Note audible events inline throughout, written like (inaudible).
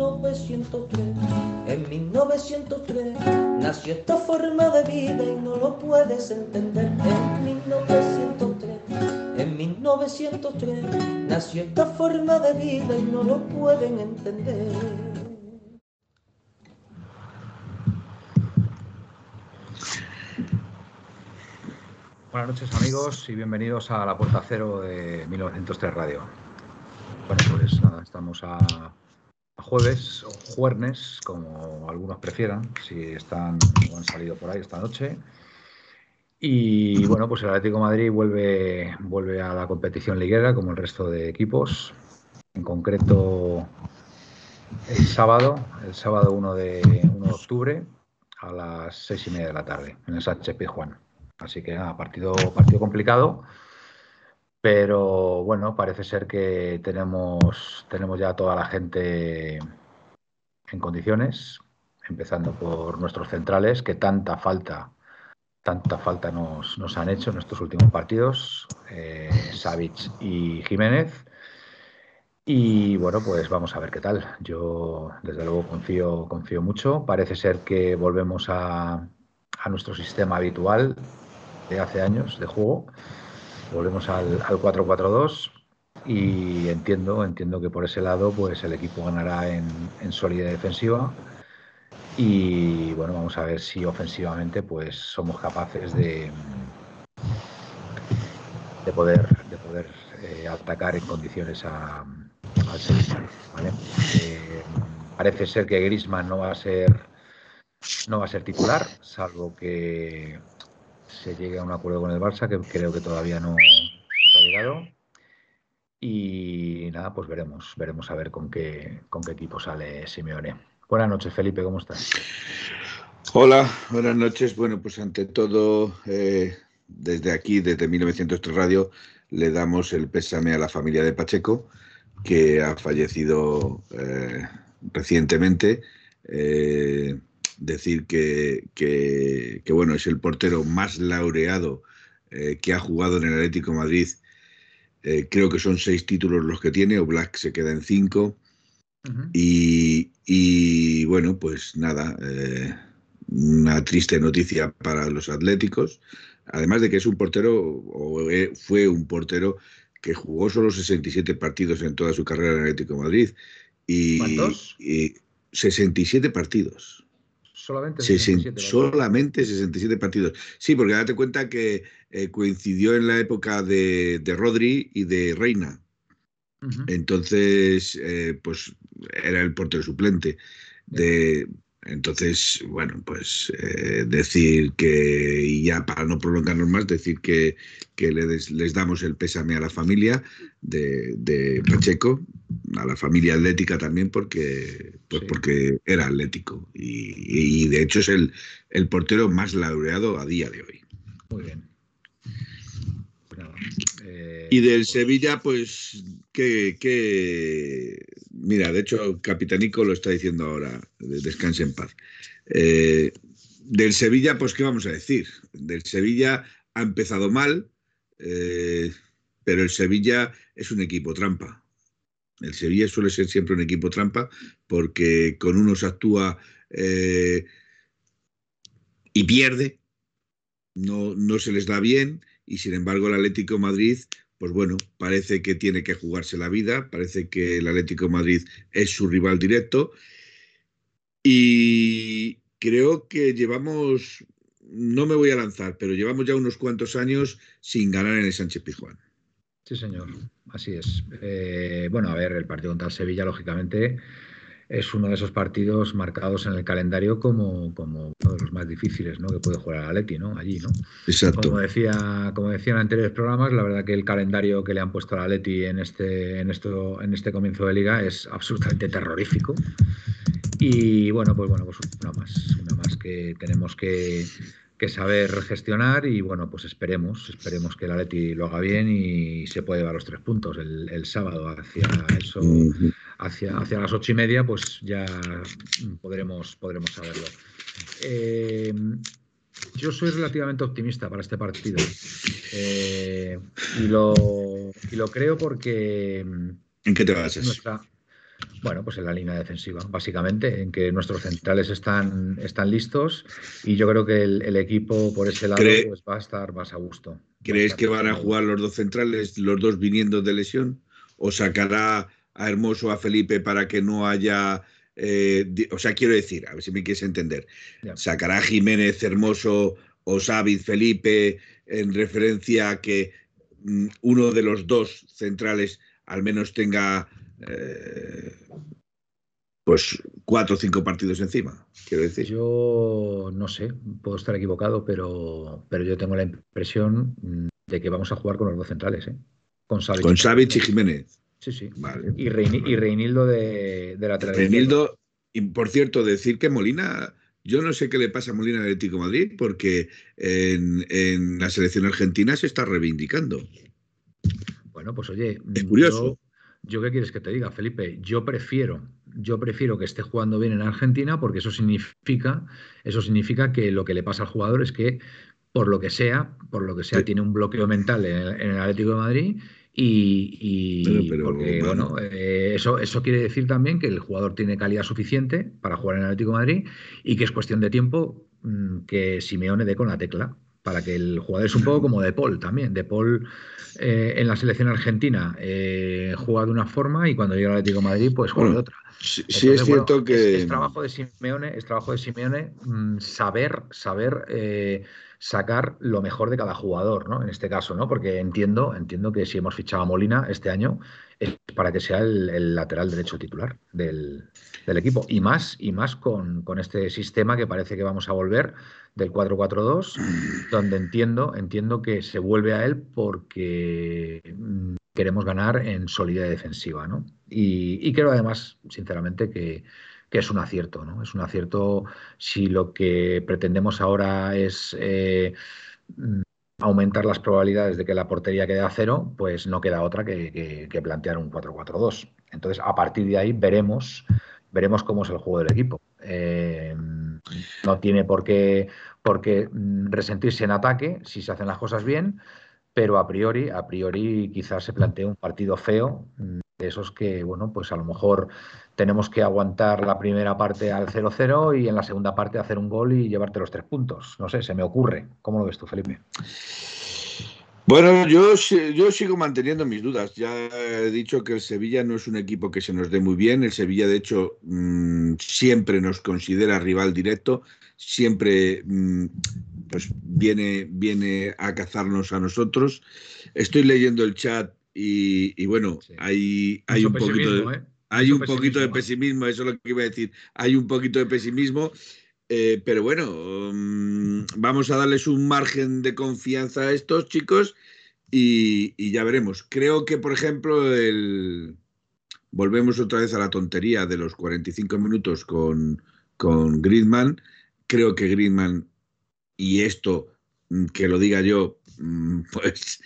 1903. En 1903 nació esta forma de vida y no lo puedes entender. En 1903, en 1903 nació esta forma de vida y no lo pueden entender. Buenas noches amigos y bienvenidos a la Puerta Cero de 1903 Radio. Bueno, pues nada, estamos a, jueves o jueves, como algunos prefieran, si están o han salido por ahí esta noche. Y bueno, pues el Atlético de Madrid vuelve, vuelve a la competición liguera como el resto de equipos. En concreto, el sábado, el sábado 1 de, 1 de octubre, a las seis y media de la tarde, en el Sánchez Pizjuán. Así que nada, partido, partido complicado. Pero bueno, parece ser que tenemos, tenemos ya toda la gente en condiciones, empezando por nuestros centrales, que tanta falta, tanta falta nos, nos han hecho en estos últimos partidos, eh, y Jiménez. Y bueno, pues vamos a ver qué tal. Yo desde luego confío, confío mucho. Parece ser que volvemos a, a nuestro sistema habitual de hace años de juego. Volvemos al, al 4-4-2 y entiendo, entiendo que por ese lado pues el equipo ganará en, en solidez defensiva y bueno, vamos a ver si ofensivamente pues somos capaces de, de poder, de poder eh, atacar en condiciones a, al Sevilla. Eh, parece ser que Grisman no va a ser no va a ser titular, salvo que se llegue a un acuerdo con el Barça, que creo que todavía no se ha llegado. Y nada, pues veremos, veremos a ver con qué, con qué equipo sale Simeone. Buenas noches, Felipe, ¿cómo estás? Hola, buenas noches. Bueno, pues ante todo, eh, desde aquí, desde 1903 Radio, le damos el pésame a la familia de Pacheco, que ha fallecido eh, recientemente. Eh, decir que, que, que, bueno, es el portero más laureado eh, que ha jugado en el Atlético de Madrid. Eh, creo que son seis títulos los que tiene, o Black se queda en cinco. Uh -huh. y, y, bueno, pues nada, eh, una triste noticia para los atléticos. Además de que es un portero, o fue un portero que jugó solo 67 partidos en toda su carrera en Atlético de Madrid. Y, ¿Cuántos? Y 67 partidos. Solamente 67, solamente 67 partidos. Sí, porque date cuenta que eh, coincidió en la época de, de, Rodri y de Reina. Uh -huh. Entonces, eh, pues era el portero suplente. De, entonces, bueno, pues eh, decir que, y ya para no prolongarnos más, decir que, que les, les, damos el pésame a la familia de, de, Pacheco, a la familia atlética también, porque, pues sí. porque era atlético. Y, y, de hecho es el, el portero más laureado a día de hoy. Muy bien. Eh, y del. Sevilla, pues, que, que, mira, de hecho, Capitanico lo está diciendo ahora, descanse en paz. Eh, del Sevilla, pues, ¿qué vamos a decir? Del Sevilla ha empezado mal, eh, pero el Sevilla es un equipo trampa. El Sevilla suele ser siempre un equipo trampa porque con unos actúa eh, y pierde, no, no se les da bien y sin embargo el Atlético de Madrid, pues bueno, parece que tiene que jugarse la vida, parece que el Atlético Madrid es su rival directo y creo que llevamos, no me voy a lanzar, pero llevamos ya unos cuantos años sin ganar en el Sánchez Pizjuán. Sí, señor, así es. Eh, bueno, a ver, el partido contra Sevilla, lógicamente, es uno de esos partidos marcados en el calendario como, como uno de los más difíciles ¿no? que puede jugar el Atleti, ¿no? Allí, ¿no? Exacto. Como decía, como decía en anteriores programas, la verdad que el calendario que le han puesto al Atleti en este, en esto, en este comienzo de liga es absolutamente terrorífico. Y bueno, pues bueno, pues una más, una más que tenemos que, que saber gestionar y bueno, pues esperemos, esperemos que el Atleti lo haga bien y se puede llevar los tres puntos el, el sábado hacia eso, hacia, hacia las ocho y media, pues ya podremos, podremos saberlo. Eh, yo soy relativamente optimista para este partido eh, y, lo, y lo creo porque... ¿En qué te basas? Nuestra, bueno, pues en la línea defensiva, básicamente, en que nuestros centrales están, están listos y yo creo que el, el equipo por ese lado pues, va a estar más a gusto. ¿Crees que van a jugar los dos centrales, los dos viniendo de lesión? ¿O sacará a Hermoso a Felipe para que no haya... Eh, o sea, quiero decir, a ver si me quieres entender, ya. ¿sacará a Jiménez Hermoso o Sáviz Felipe en referencia a que mm, uno de los dos centrales al menos tenga eh, pues cuatro o cinco partidos encima, quiero decir. Yo no sé, puedo estar equivocado, pero, pero yo tengo la impresión de que vamos a jugar con los dos centrales, ¿eh? Con Savic, con Savic y Jiménez. Sí, sí. Vale. Y, Reini, y, Reinildo de, de lateral. Reinildo, y por cierto, decir que Molina, yo no sé qué le pasa a Molina al Atlético de Madrid, porque en, en, la selección argentina se está reivindicando. Bueno, pues oye, es curioso. Yo, yo qué quieres que te diga, Felipe, yo prefiero, yo prefiero que esté jugando bien en Argentina porque eso significa, eso significa que lo que le pasa al jugador es que por lo que sea, por lo que sea, sí. tiene un bloqueo mental en el, en el, Atlético de Madrid y, y pero, pero, porque, bueno, bueno eh, eso, eso quiere decir también que el jugador tiene calidad suficiente para jugar en el Atlético de Madrid y que es cuestión de tiempo mmm, que Simeone dé con la tecla para que el jugador es un poco como De Paul también. De Paul eh, en la selección argentina eh, juega de una forma y cuando llega al Atlético de Madrid pues juega bueno, de otra. Sí, Entonces, sí es cierto que es, es, trabajo de Simeone, es trabajo de Simeone mmm, saber saber eh, sacar lo mejor de cada jugador, ¿no? En este caso, ¿no? Porque entiendo entiendo que si hemos fichado a Molina este año es para que sea el, el lateral derecho titular del, del, equipo y más y más con, con este sistema que parece que vamos a volver del 4-4-2, (clears throat) donde entiendo, entiendo que se vuelve a él porque mm, queremos ganar en solidez defensiva, ¿no? Y, y creo además, sinceramente, que, que, es un acierto, ¿no? Es un acierto si lo que pretendemos ahora es eh, aumentar las probabilidades de que la portería quede a cero, pues no queda otra que, que, plantear un 4-4-2. Entonces, a partir de ahí veremos, veremos cómo es el juego del equipo. Eh, no tiene por qué, por qué mm, resentirse en ataque si se hacen las cosas bien, pero a priori, a priori quizás se plantee un partido feo, mm, de esos que, bueno, pues a lo mejor tenemos que aguantar la primera parte al 0-0 y en la segunda parte hacer un gol y llevarte los tres puntos. No sé, se me ocurre. ¿Cómo lo ves tú, Felipe? Bueno, yo, yo sigo manteniendo mis dudas. Ya he dicho que el Sevilla no es un equipo que se nos dé muy bien. El Sevilla, de hecho, mmm, siempre nos considera rival directo, siempre mmm, pues viene, viene a cazarnos a nosotros. Estoy leyendo el chat y, y bueno, sí. hay, hay un poquito de, ¿eh? Hay un poquito de pesimismo, eso es lo que iba a decir. Hay un poquito de pesimismo. Eh, pero bueno, um, vamos a darles un margen de confianza a estos chicos y, y, ya veremos. Creo que, por ejemplo, el... volvemos otra vez a la tontería de los 45 minutos con, con Griezmann. Creo que Griezmann, y esto mm, que lo diga yo, mm, (laughs) pues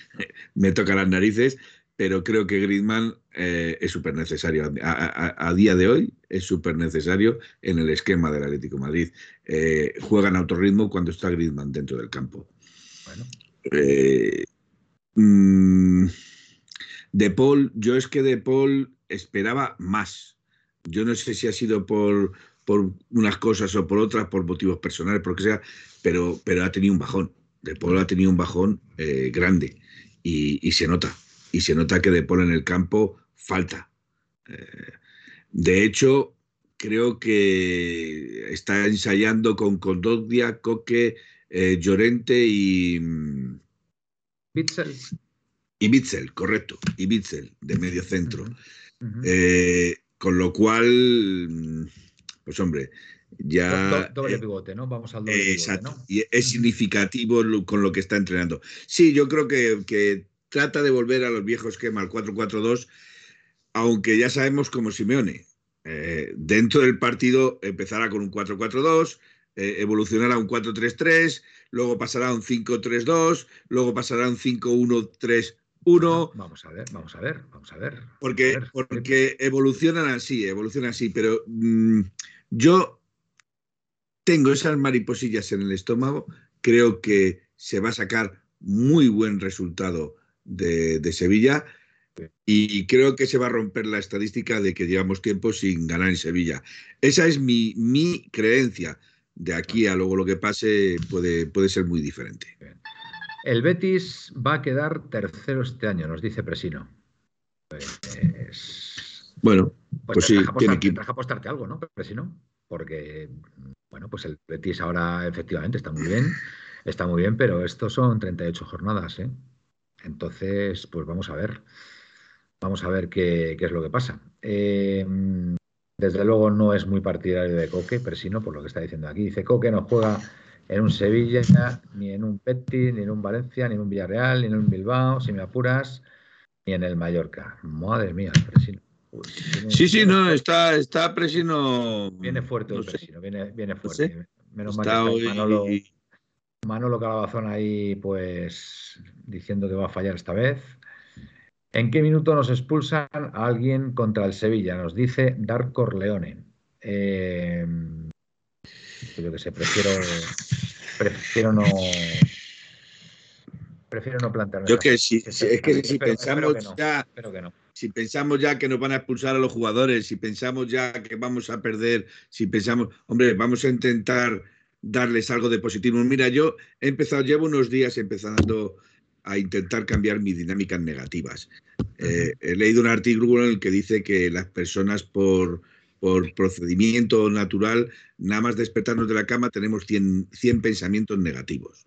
me toca las narices, pero creo que Griezmann eh, es súper necesario. A, a, a, día de hoy es súper necesario en el esquema del Atlético Madrid. Eh, juega en autorritmo cuando está Griezmann dentro del campo. Bueno. Eh, mmm, de Paul, yo es que de Paul esperaba más. Yo no sé si ha sido por, por unas cosas o por otras, por motivos personales, por lo que sea, pero, pero ha tenido un bajón. De Paul ha tenido un bajón eh, grande y, y se nota y se nota que De Paul en el campo falta. Eh, de hecho, creo que está ensayando con Condoglia, Coque, eh, Llorente y. Bitzel. Y Bitzel, correcto. Y Bitzel, de medio centro. Uh -huh. Eh, con lo cual, mm, pues hombre, ya... doble pivote, ¿no? Vamos al doble exacto, pivote, ¿no? Y es significativo con lo que está entrenando. Sí, yo creo que, trata de volver a los viejos esquema, al 4-4-2, aunque ya sabemos como Simeone. Eh, dentro del partido empezará con un 4-4-2, eh, evolucionará a un 4-3-3, luego pasará a un 5-3-2, luego pasará a un 5-1-3 uno. Vamos a ver, vamos a ver, vamos a ver. Porque, porque evolucionan así, evolucionan así, pero mm, yo tengo esas mariposillas en el estómago, creo que se va a sacar muy buen resultado de, Sevilla y creo que se va a romper la estadística de que llevamos tiempo sin ganar en Sevilla. Esa es mi, mi creencia. De aquí a luego lo que pase puede, puede ser muy diferente. El Betis va a quedar tercero este año, nos dice Presino. Pues, bueno, pues, pues sí, tiene que apostarte algo, ¿no, Presino? Porque, bueno, pues el Betis ahora efectivamente está muy bien, está muy bien, pero estos son 38 jornadas, ¿eh? Entonces, pues vamos a ver. Vamos a ver qué, es lo que pasa. Eh, desde luego no es muy partidario de Coque, Presino, por lo que está diciendo aquí. Dice Coque no juega en un Sevilla, ni en un Betis, ni en un Valencia, ni en un Villarreal, ni en un Bilbao, si me apuras, ni en el Mallorca. Madre mía, Presino. sí, sí, no, está, está Presino. Viene fuerte el Presino, viene, viene fuerte. Menos mal que Manolo, Manolo Calabazón ahí, pues diciendo que va a fallar esta vez. ¿En qué minuto nos expulsan a alguien contra el Sevilla? Nos dice Dark Corleone. Eh, yo que sé, prefiero, prefiero no prefiero no plantearme. Yo que sí, es que si pensamos ya, si pensamos ya que nos van a expulsar a los jugadores, si pensamos ya que vamos a perder, si pensamos, hombre, vamos a intentar darles algo de positivo. Mira, yo he empezado, llevo unos días empezando a intentar cambiar mis dinámicas negativas. Eh, he leído un artículo en el que dice que las personas por por procedimiento natural, nada más despertarnos de la cama tenemos 100, pensamientos negativos.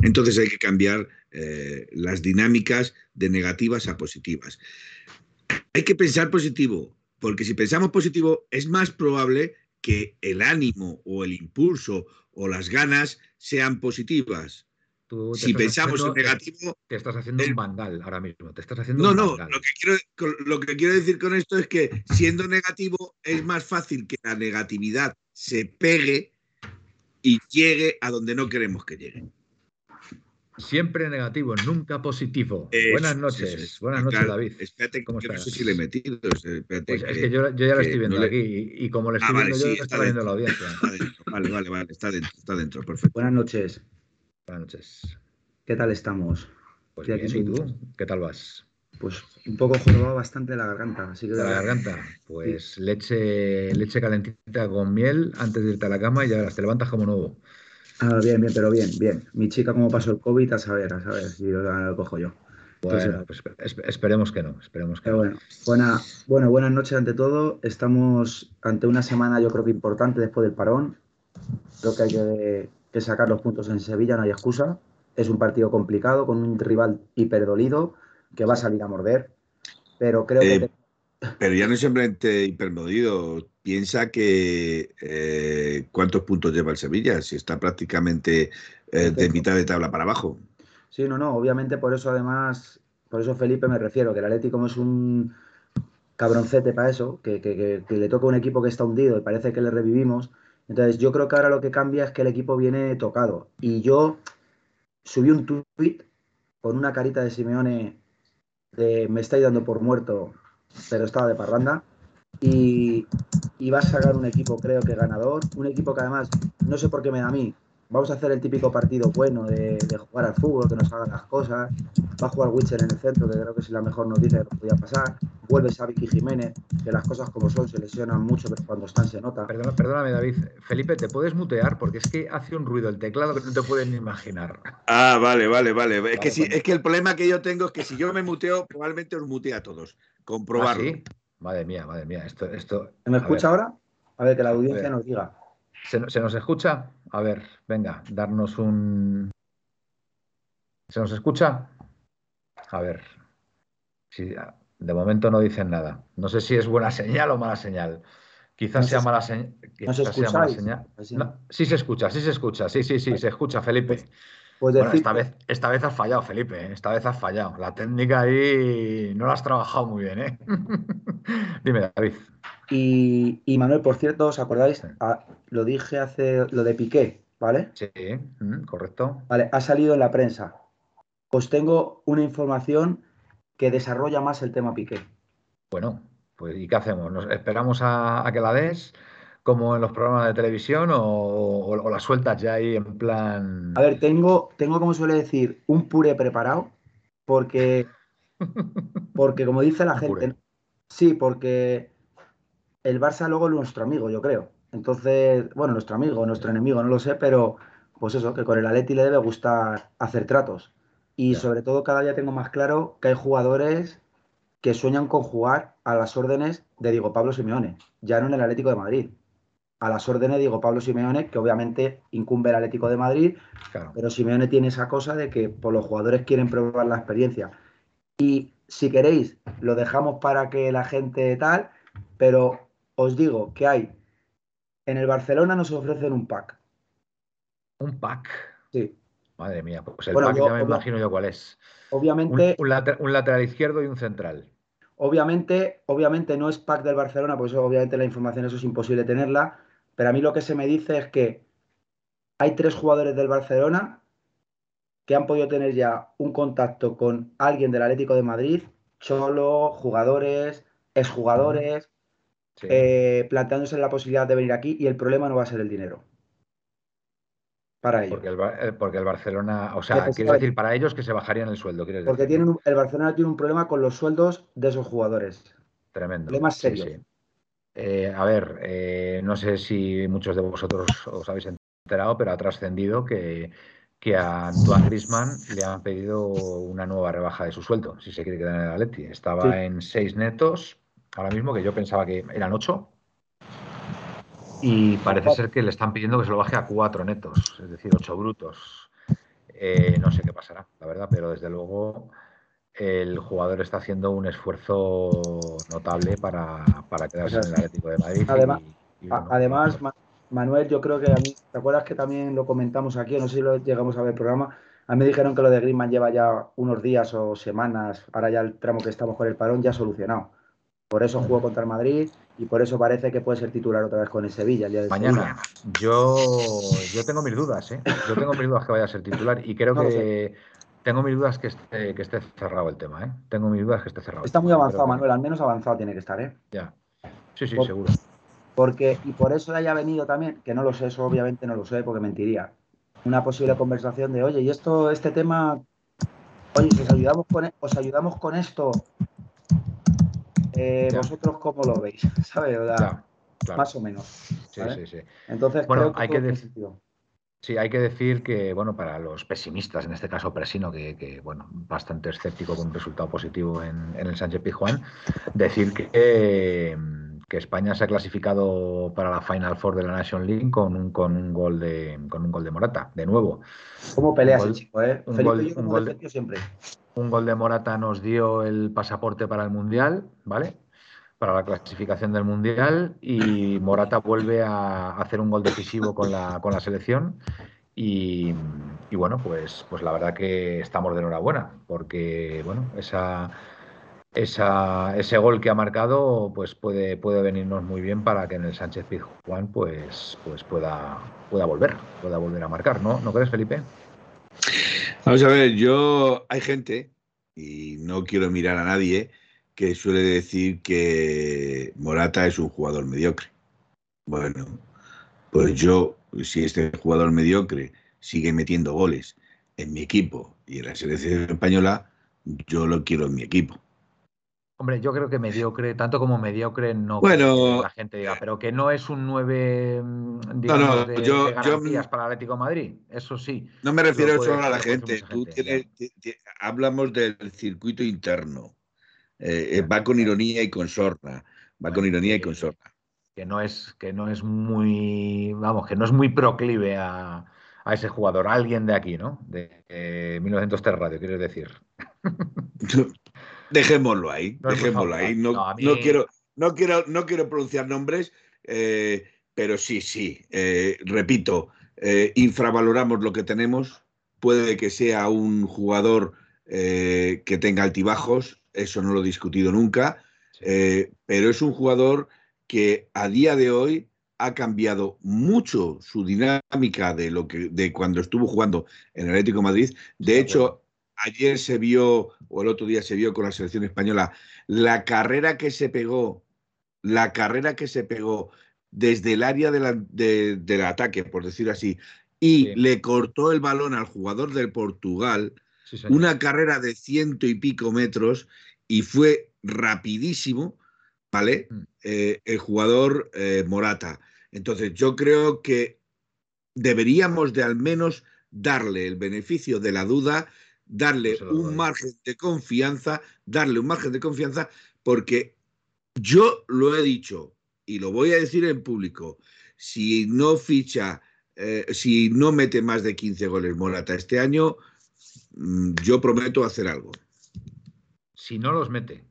Entonces hay que cambiar eh, las dinámicas de negativas a positivas. Hay que pensar positivo, porque si pensamos positivo es más probable que el ánimo o el impulso o las ganas sean positivas si pensamos en negativo. Te estás haciendo un vandal ahora mismo. Te estás haciendo no, un no, lo que, quiero, lo que quiero decir con esto es que siendo negativo es más fácil que la negatividad se pegue y llegue a donde no queremos que llegue. Siempre negativo, nunca positivo. buenas noches, buenas noches, David. Espérate, ¿cómo estás? No sé si le he metido. Pues es que yo, ya lo estoy viendo aquí y, como le ah, estoy viendo yo, está viendo la audiencia. Vale, vale, vale, está dentro, está dentro, perfecto. Buenas noches. Buenas noches. ¿Qué tal estamos? Pues bien, ¿y tú? ¿Qué tal vas? Pues un poco jorobado bastante la garganta. Así que la garganta, pues leche, leche calentita con miel antes de irte a la cama y ya te levantas como nuevo. Ah, bien, bien, pero bien, bien. Mi chica, cómo pasó el COVID, a saber, a saber si lo, cojo yo. Bueno, pues esperemos que no, esperemos que Bueno, buena, bueno, buenas noches ante todo. Estamos ante una semana yo creo que importante después del parón. Creo que hay que que sacar los puntos en Sevilla, no hay excusa. Es un partido complicado con un rival hiperdolido que va a salir a morder, pero creo que... Eh, pero ya no es simplemente hipermodido. Piensa que eh, cuántos puntos lleva el Sevilla, si está prácticamente eh, de mitad de tabla para abajo. Sí, no, no, obviamente por eso además, por eso Felipe me refiero, que el Atlético es un cabroncete para eso, que, que, que, le toca un equipo que está hundido y parece que le revivimos, entonces, yo creo que ahora lo que cambia es que el equipo viene tocado. Y yo subí un tweet con una carita de Simeone de me estáis dando por muerto, pero estaba de parranda. Y, y va a sacar un equipo, creo que ganador. Un equipo que además, no sé por qué me da a mí, vamos a hacer el típico partido bueno de, jugar al fútbol, que nos hagan las cosas. Va a jugar Witcher en el centro, que creo que es la mejor noticia que podía pasar. Vuelve Xavi Jiménez, que las cosas como son se lesionan mucho, pero cuando están se nota. perdóname, David. Felipe, ¿te puedes mutear? Porque es que hace un ruido el teclado que no te puedes ni imaginar. Ah, vale, vale, vale. Es, que, si, es que el problema que yo tengo es que si yo me muteo, probablemente os mutee a todos. Comprobarlo. ¿Ah, madre mía, madre mía. Esto, esto... ¿Me escucha ahora? A ver, que la audiencia nos diga. ¿Se, nos escucha? A ver, venga, darnos un... ¿Se nos escucha? A ver. De momento no dicen nada. No sé si es buena señal o mala señal. Quizás sea, mala, señal. sí se escucha, sí se escucha. Sí, sí, sí, se escucha, Felipe. Pues esta, vez, esta vez has fallado, Felipe. ¿eh? Esta vez has fallado. La técnica ahí no la has trabajado muy bien, ¿eh? (laughs) Dime, David. Y, Manuel, por cierto, ¿os acordáis? Ah, lo dije hace lo de Piqué, ¿vale? Sí, mm, correcto. Vale, ha salido en la prensa. Os tengo una información que desarrolla más el tema Piqué. Bueno, pues ¿y qué hacemos? ¿Nos esperamos a que la des? como en los programas de televisión o, las sueltas ya ahí en plan. A ver, tengo, tengo como suele decir, un puré preparado, porque, (laughs) porque como dice la gente, sí, porque el Barça luego es nuestro amigo, yo creo. Entonces, bueno, nuestro amigo, nuestro enemigo, no lo sé, pero pues eso, que con el Atleti le debe gustar hacer tratos. Y sobre todo cada día tengo más claro que hay jugadores que sueñan con jugar a las órdenes de Diego Pablo Simeone, ya no en el Atlético de Madrid a las órdenes Diego Pablo Simeone, que obviamente incumbe el Atlético de Madrid, pero Simeone tiene esa cosa de que por pues, los jugadores quieren probar la experiencia. Y si queréis, lo dejamos para que la gente tal, pero os digo que hay, en el Barcelona nos ofrecen un pack. ¿Un pack? Sí. Madre mía, pues el pack ya me imagino yo cuál es. Obviamente. Un, un, lateral izquierdo y un central. Obviamente, obviamente no es pack del Barcelona, pues obviamente la información eso es imposible tenerla, pero a mí lo que se me dice es que hay tres jugadores del Barcelona que han podido tener ya un contacto con alguien del Atlético de Madrid, Cholo, jugadores, exjugadores, eh, planteándose la posibilidad de venir aquí y el problema no va a ser el dinero. Para ellos. Porque el, eh, porque el Barcelona, o sea, quiere decir para ellos que se bajarían el sueldo. porque Tienen el Barcelona tiene un problema con los sueldos de esos jugadores. Tremendo. Problemas serios. Eh, a ver, eh, no sé si muchos de vosotros os habéis enterado, pero ha trascendido que, a Antoine Grisman le han pedido una nueva rebaja de su sueldo, si se quiere quedar en el Atleti. Estaba en seis netos, ahora mismo, que yo pensaba que eran ocho. Y parece ser que le están pidiendo que se lo baje a cuatro netos, es decir, ocho brutos. Eh, no sé qué pasará, la verdad, pero desde luego el jugador está haciendo un esfuerzo notable para, quedarse en el Atlético de Madrid. Además, Manuel, yo creo que a mí, ¿te acuerdas que también lo comentamos aquí? No sé si lo llegamos a ver el programa. A mí me dijeron que lo de Griezmann lleva ya unos días o semanas, ahora ya el tramo que estamos con el parón ya solucionado. Por eso jugó contra el Madrid y por eso parece que puede ser titular otra vez con el Sevilla el día de Mañana. Yo, yo tengo mis dudas, ¿eh? Yo tengo mis dudas que vaya a ser titular y creo que tengo mis dudas que esté, que esté cerrado el tema, ¿eh? Tengo mis dudas que esté cerrado. Está muy avanzado, Manuel, al menos avanzado tiene que estar, ¿eh? Ya. Sí, sí, seguro. Porque, y por eso haya venido también, que no lo sé, eso obviamente no lo sé, porque mentiría. Una posible conversación de, oye, y esto, este tema, oye, si os ayudamos con, e, os ayudamos con esto, eh, vosotros cómo lo veis, (laughs) ¿sabes? Más o menos. Sí, sí, sí. Entonces, bueno, hay que decir. Sí, hay que decir que, bueno, para los pesimistas, en este caso Presino, que, bueno, bastante escéptico con un resultado positivo en, el Sánchez Pizjuán, decir que, que, España se ha clasificado para la Final Four de la Nation League con un, con un gol de con un gol de Morata, de nuevo. ¿Cómo peleas chico, eh? Un gol, un, gol de, siempre. Un gol de Morata nos dio el pasaporte para el Mundial, ¿vale? para la clasificación del Mundial y Morata vuelve a hacer un gol decisivo con la, con la selección y, bueno, pues, pues la verdad que estamos de enhorabuena porque bueno, esa, esa, ese gol que ha marcado pues puede, puede venirnos muy bien para que en el Sánchez Pizjuán pues, pues pueda, pueda volver, pueda volver a marcar, ¿no? ¿No crees, Felipe? Vamos a ver, yo hay gente, y no quiero mirar a nadie, que suele decir que Morata es un jugador mediocre. Bueno, pues yo, si este jugador mediocre sigue metiendo goles en mi equipo y en la selección española, yo lo quiero en mi equipo. Hombre, yo creo que mediocre, tanto como mediocre, no bueno, la gente diga, pero que no es un 9 mm, digamos, de, garantías para Atlético Madrid, eso sí. No me refiero solo a la gente, tú tienes, hablamos del circuito interno. Eh, eh, va con ironía y con sorna. Va con ironía y con sorna. Que no es, que no es muy, vamos, que no es muy proclive a, ese jugador, alguien de aquí, ¿no? De 1903 Radio, quieres decir. (laughs) Dejémoslo ahí, dejémoslo ahí. No, quiero, no, quiero, no quiero pronunciar nombres, eh, pero sí, sí. Eh, repito, eh, infravaloramos lo que tenemos. Puede que sea un jugador que tenga altibajos, eso no lo he discutido nunca, pero es un jugador que a día de hoy ha cambiado mucho su dinámica de lo que de cuando estuvo jugando en el Atlético Madrid. De hecho, ayer se vio, o el otro día se vio con la selección española, la carrera que se pegó, la carrera que se pegó desde el área del ataque, por decirlo así, y le cortó el balón al jugador del Portugal, una carrera de ciento y pico metros, y fue rapidísimo, ¿vale? Mm. Eh, el jugador eh, Morata. Entonces, yo creo que deberíamos de al menos darle el beneficio de la duda, darle un margen de confianza, darle un margen de confianza, porque yo lo he dicho y lo voy a decir en público, si no ficha, eh, si no mete más de 15 goles Morata este año, mm, yo prometo hacer algo. Si no los mete.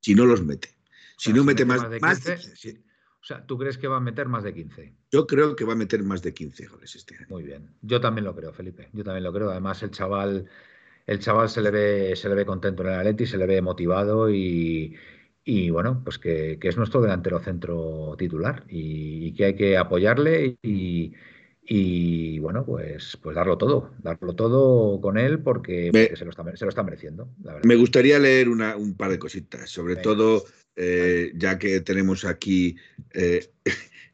Si no los mete. Si no mete, más, de 15, o sea, ¿tú crees que va a meter más de 15? Yo creo que va a meter más de 15 goles este año. Muy bien. Yo también lo creo, Felipe. Yo también lo creo. Además, el chaval, el chaval se le ve, se le ve contento en el Atleti, se le ve motivado y, bueno, pues que, es nuestro delantero centro titular y, que hay que apoyarle y, bueno, pues, pues darlo todo, darlo todo con él porque, se, lo está, se, lo está, mereciendo. Me gustaría leer un par de cositas, sobre todo eh, ya que tenemos aquí eh,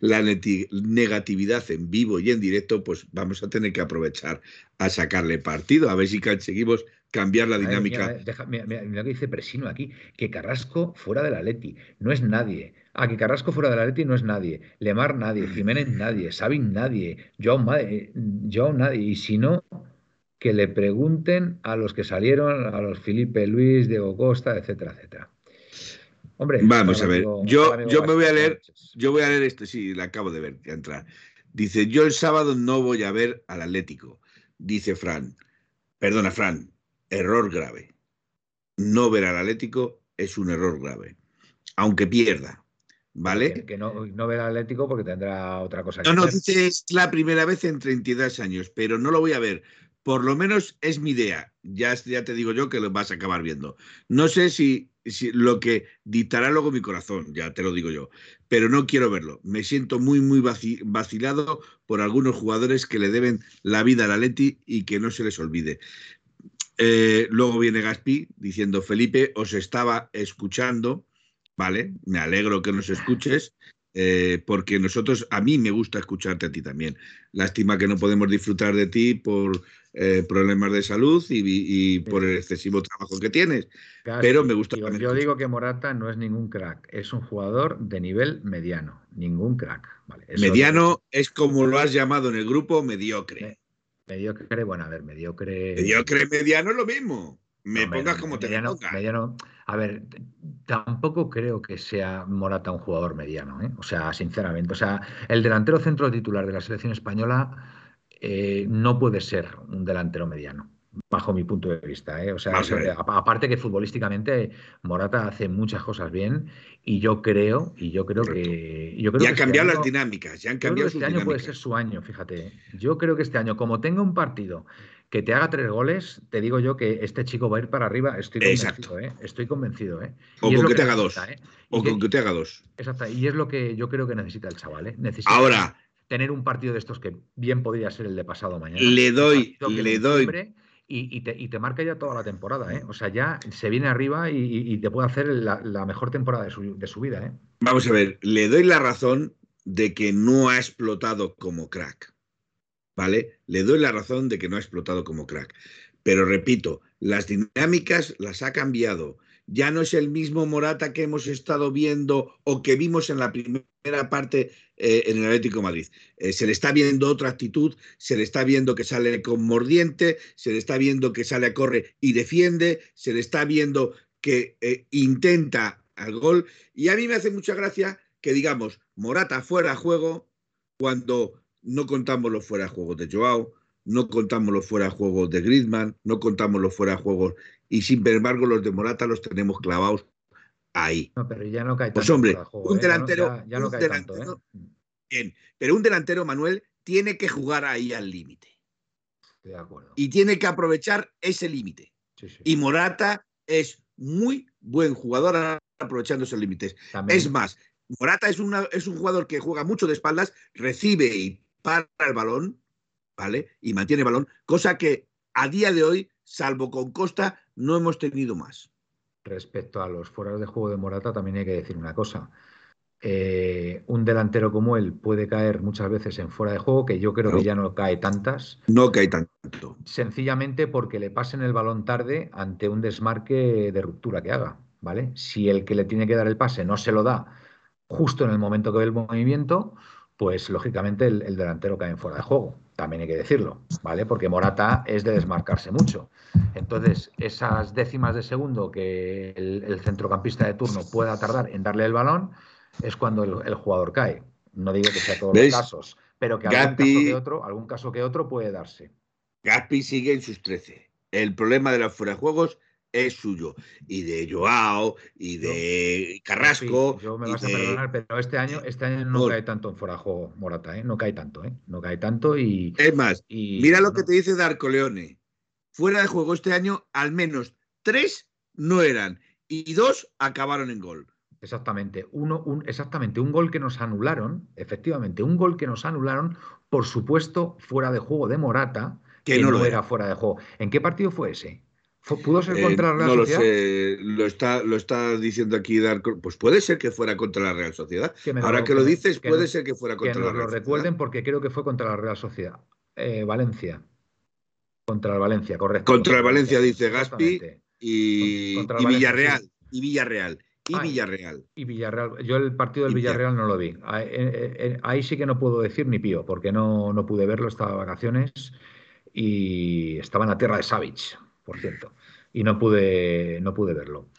la negatividad en vivo y en directo, pues vamos a tener que aprovechar a sacarle partido, a ver si conseguimos cambiar la dinámica. Mira, mira, que dice Presino aquí, que Carrasco fuera de la Leti, no es nadie. Ah, que Carrasco fuera de la Leti no es nadie. Lemar nadie, Jiménez nadie, Sabin nadie, Joao, Joao nadie. Y si no, que le pregunten a los que salieron, a los Felipe Luis, Diego Costa, etcétera, etcétera. Hombre, vamos a ver. yo, yo me voy a leer, yo voy a leer este, sí, la acabo de ver, de entrar. Dice, yo el sábado no voy a ver al Atlético. Dice Fran, perdona Fran, error grave. No ver al Atlético es un error grave, aunque pierda, ¿vale? Que, no, no, ver al Atlético porque tendrá otra cosa que No, no, dice, es la primera vez en 32 años, pero no lo voy a ver. Por lo menos es mi idea. Ya, ya te digo yo que lo vas a acabar viendo. No sé si lo que dictará luego mi corazón, ya te lo digo yo. Pero no quiero verlo. Me siento muy, muy vacilado por algunos jugadores que le deben la vida a la Leti y que no se les olvide. Eh, luego viene Gaspi diciendo, Felipe, os estaba escuchando, ¿vale? Me alegro que nos escuches. Eh, porque nosotros, a mí me gusta escucharte a ti también. Lástima que no podemos disfrutar de ti por eh, problemas de salud y, por el excesivo trabajo que tienes. pero me gusta. Yo, digo que Morata no es ningún crack, es un jugador de nivel mediano, ningún crack. mediano es como lo has llamado en el grupo, mediocre. mediocre, bueno, a ver, mediocre. Mediocre, mediano es lo mismo. Me pongas como te mediano, mediano, A ver, tampoco creo que sea Morata un jugador mediano, ¿eh? O sea, sinceramente. O sea, el delantero centro titular de la selección española eh, no puede ser un delantero mediano, bajo mi punto de vista. ¿eh? O sea, aparte que futbolísticamente Morata hace muchas cosas bien y yo creo, y yo creo que. Yo creo ya han este cambiado las dinámicas, ya han cambiado Este año puede ser su año, fíjate. Yo creo que este año, como tenga un partido que te haga tres goles, te digo yo que este chico va a ir para arriba. Estoy convencido, ¿eh? Estoy convencido, ¿eh? O con que, te haga dos. O con que te haga dos. Exacto. Y es lo que yo creo que necesita el chaval, ¿eh? Necesita Ahora, tener un partido de estos que bien podría ser el de pasado mañana. Le doy, le doy. Y, te, marca ya toda la temporada, ¿eh? O sea, ya se viene arriba y, te puede hacer la, mejor temporada de su, vida, ¿eh? Vamos a ver, le doy la razón de que no ha explotado como crack, ¿vale? Le doy la razón de que no ha explotado como crack. Pero repito, las dinámicas las ha cambiado ya no es el mismo Morata que hemos estado viendo o que vimos en la primera parte eh, en el Atlético Madrid. Eh, se le está viendo otra actitud, se le está viendo que sale con mordiente, se le está viendo que sale a corre y defiende, se le está viendo que eh, intenta al gol. Y a mí me hace mucha gracia que digamos Morata fuera a juego cuando no contamos los fuera de juego de Joao, no contamos los fuera de juego de Griezmann, no contamos los fuera de juego y sin embargo los de Morata los tenemos clavados ahí. No, pero ya no cae Pues tanto hombre, de juego, un ¿eh? Ya delantero, ya, no un cae tanto, delantero- ¿eh? bien, pero un delantero, Manuel, tiene que jugar ahí al límite de acuerdo. y tiene que aprovechar ese límite. Sí, sí. Y Morata es muy buen jugador aprovechando esos límites. Es más, Morata es, una- es un jugador que juega mucho de espaldas, recibe y para el balón, ¿vale? Y mantiene balón, cosa que a día de hoy, salvo con Costa, no hemos tenido más. Respecto a los fueras de juego de Morata, también hay que decir una cosa. Eh, un delantero como él puede caer muchas veces en fuera de juego, que yo creo que ya no cae tantas, No hay tanto. sencillamente porque le pasen el balón tarde ante un desmarque de ruptura que haga, ¿vale? Si el que le tiene que dar el pase no se lo da justo en el momento que ve el movimiento, pues lógicamente el, el delantero cae en fuera de juego, también hay que decirlo, ¿vale? Porque Morata es de desmarcarse mucho. Entonces, esas décimas de segundo que el, el centrocampista de turno pueda tardar en darle el balón es cuando el, el jugador cae. No digo que sea todos ¿Ves? los casos, pero que algún Gapi- caso que otro, algún caso que otro puede darse. Gaspi sigue en sus 13. El problema de los fuera de juegos es suyo. Y de Joao, y de Carrasco. Sí, yo me vas a perdonar, pero este año, este año no cae tanto en juego Morata, ¿eh? No cae tanto, ¿eh? No cae tanto y. Es más, y- mira lo que te dice Darko Leone. Fuera de juego este año, al menos tres no eran. Y dos acabaron en gol. Exactamente. Uno, un, exactamente. Un gol que nos anularon, efectivamente, un gol que nos anularon, por supuesto, fuera de juego de Morata, Que que no no, lo era era. fuera de juego. ¿En qué partido fue ese? ¿Fu- ¿Pudo ser Eh, contra la Real no lo Sociedad? sé, lo está, lo está diciendo aquí Darko. Pues puede ser que fuera contra la Real Sociedad. Que Ahora que lo dices, que puede ser que fuera que contra la Real lo Sociedad. recuerden porque creo que fue contra la Real Sociedad. Eh, Valencia. Contra el Valencia, correcto. Contra el Valencia, dice Gaspi. Y, el y Valencia, Villarreal. sí. Y Villarreal. Y Ay. Villarreal. Y Villarreal, yo el partido del Villarreal. Villarreal no lo vi. Ahí, eh, eh, ahí sí que no puedo decir ni pío, porque no, no pude verlo, estaba de vacaciones y estaba en la tierra de Savage, por cierto, y no pude, no pude verlo.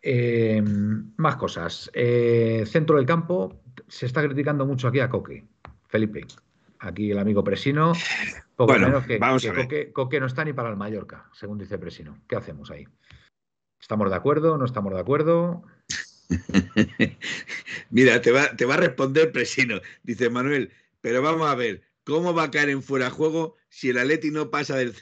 Eh, más cosas. Eh, centro del campo, se está criticando mucho aquí a Coque, Felipe. Aquí el amigo Presino, poco Bueno, menos que, vamos que a ver. Coque, Coque no está ni para el Mallorca, según dice Presino. ¿Qué hacemos ahí? ¿Estamos de acuerdo? ¿No estamos de acuerdo? (laughs) Mira, te va, te va a responder Presino. Dice Manuel, pero vamos a ver, ¿cómo va a caer en fuera de juego si el Atleti no pasa del,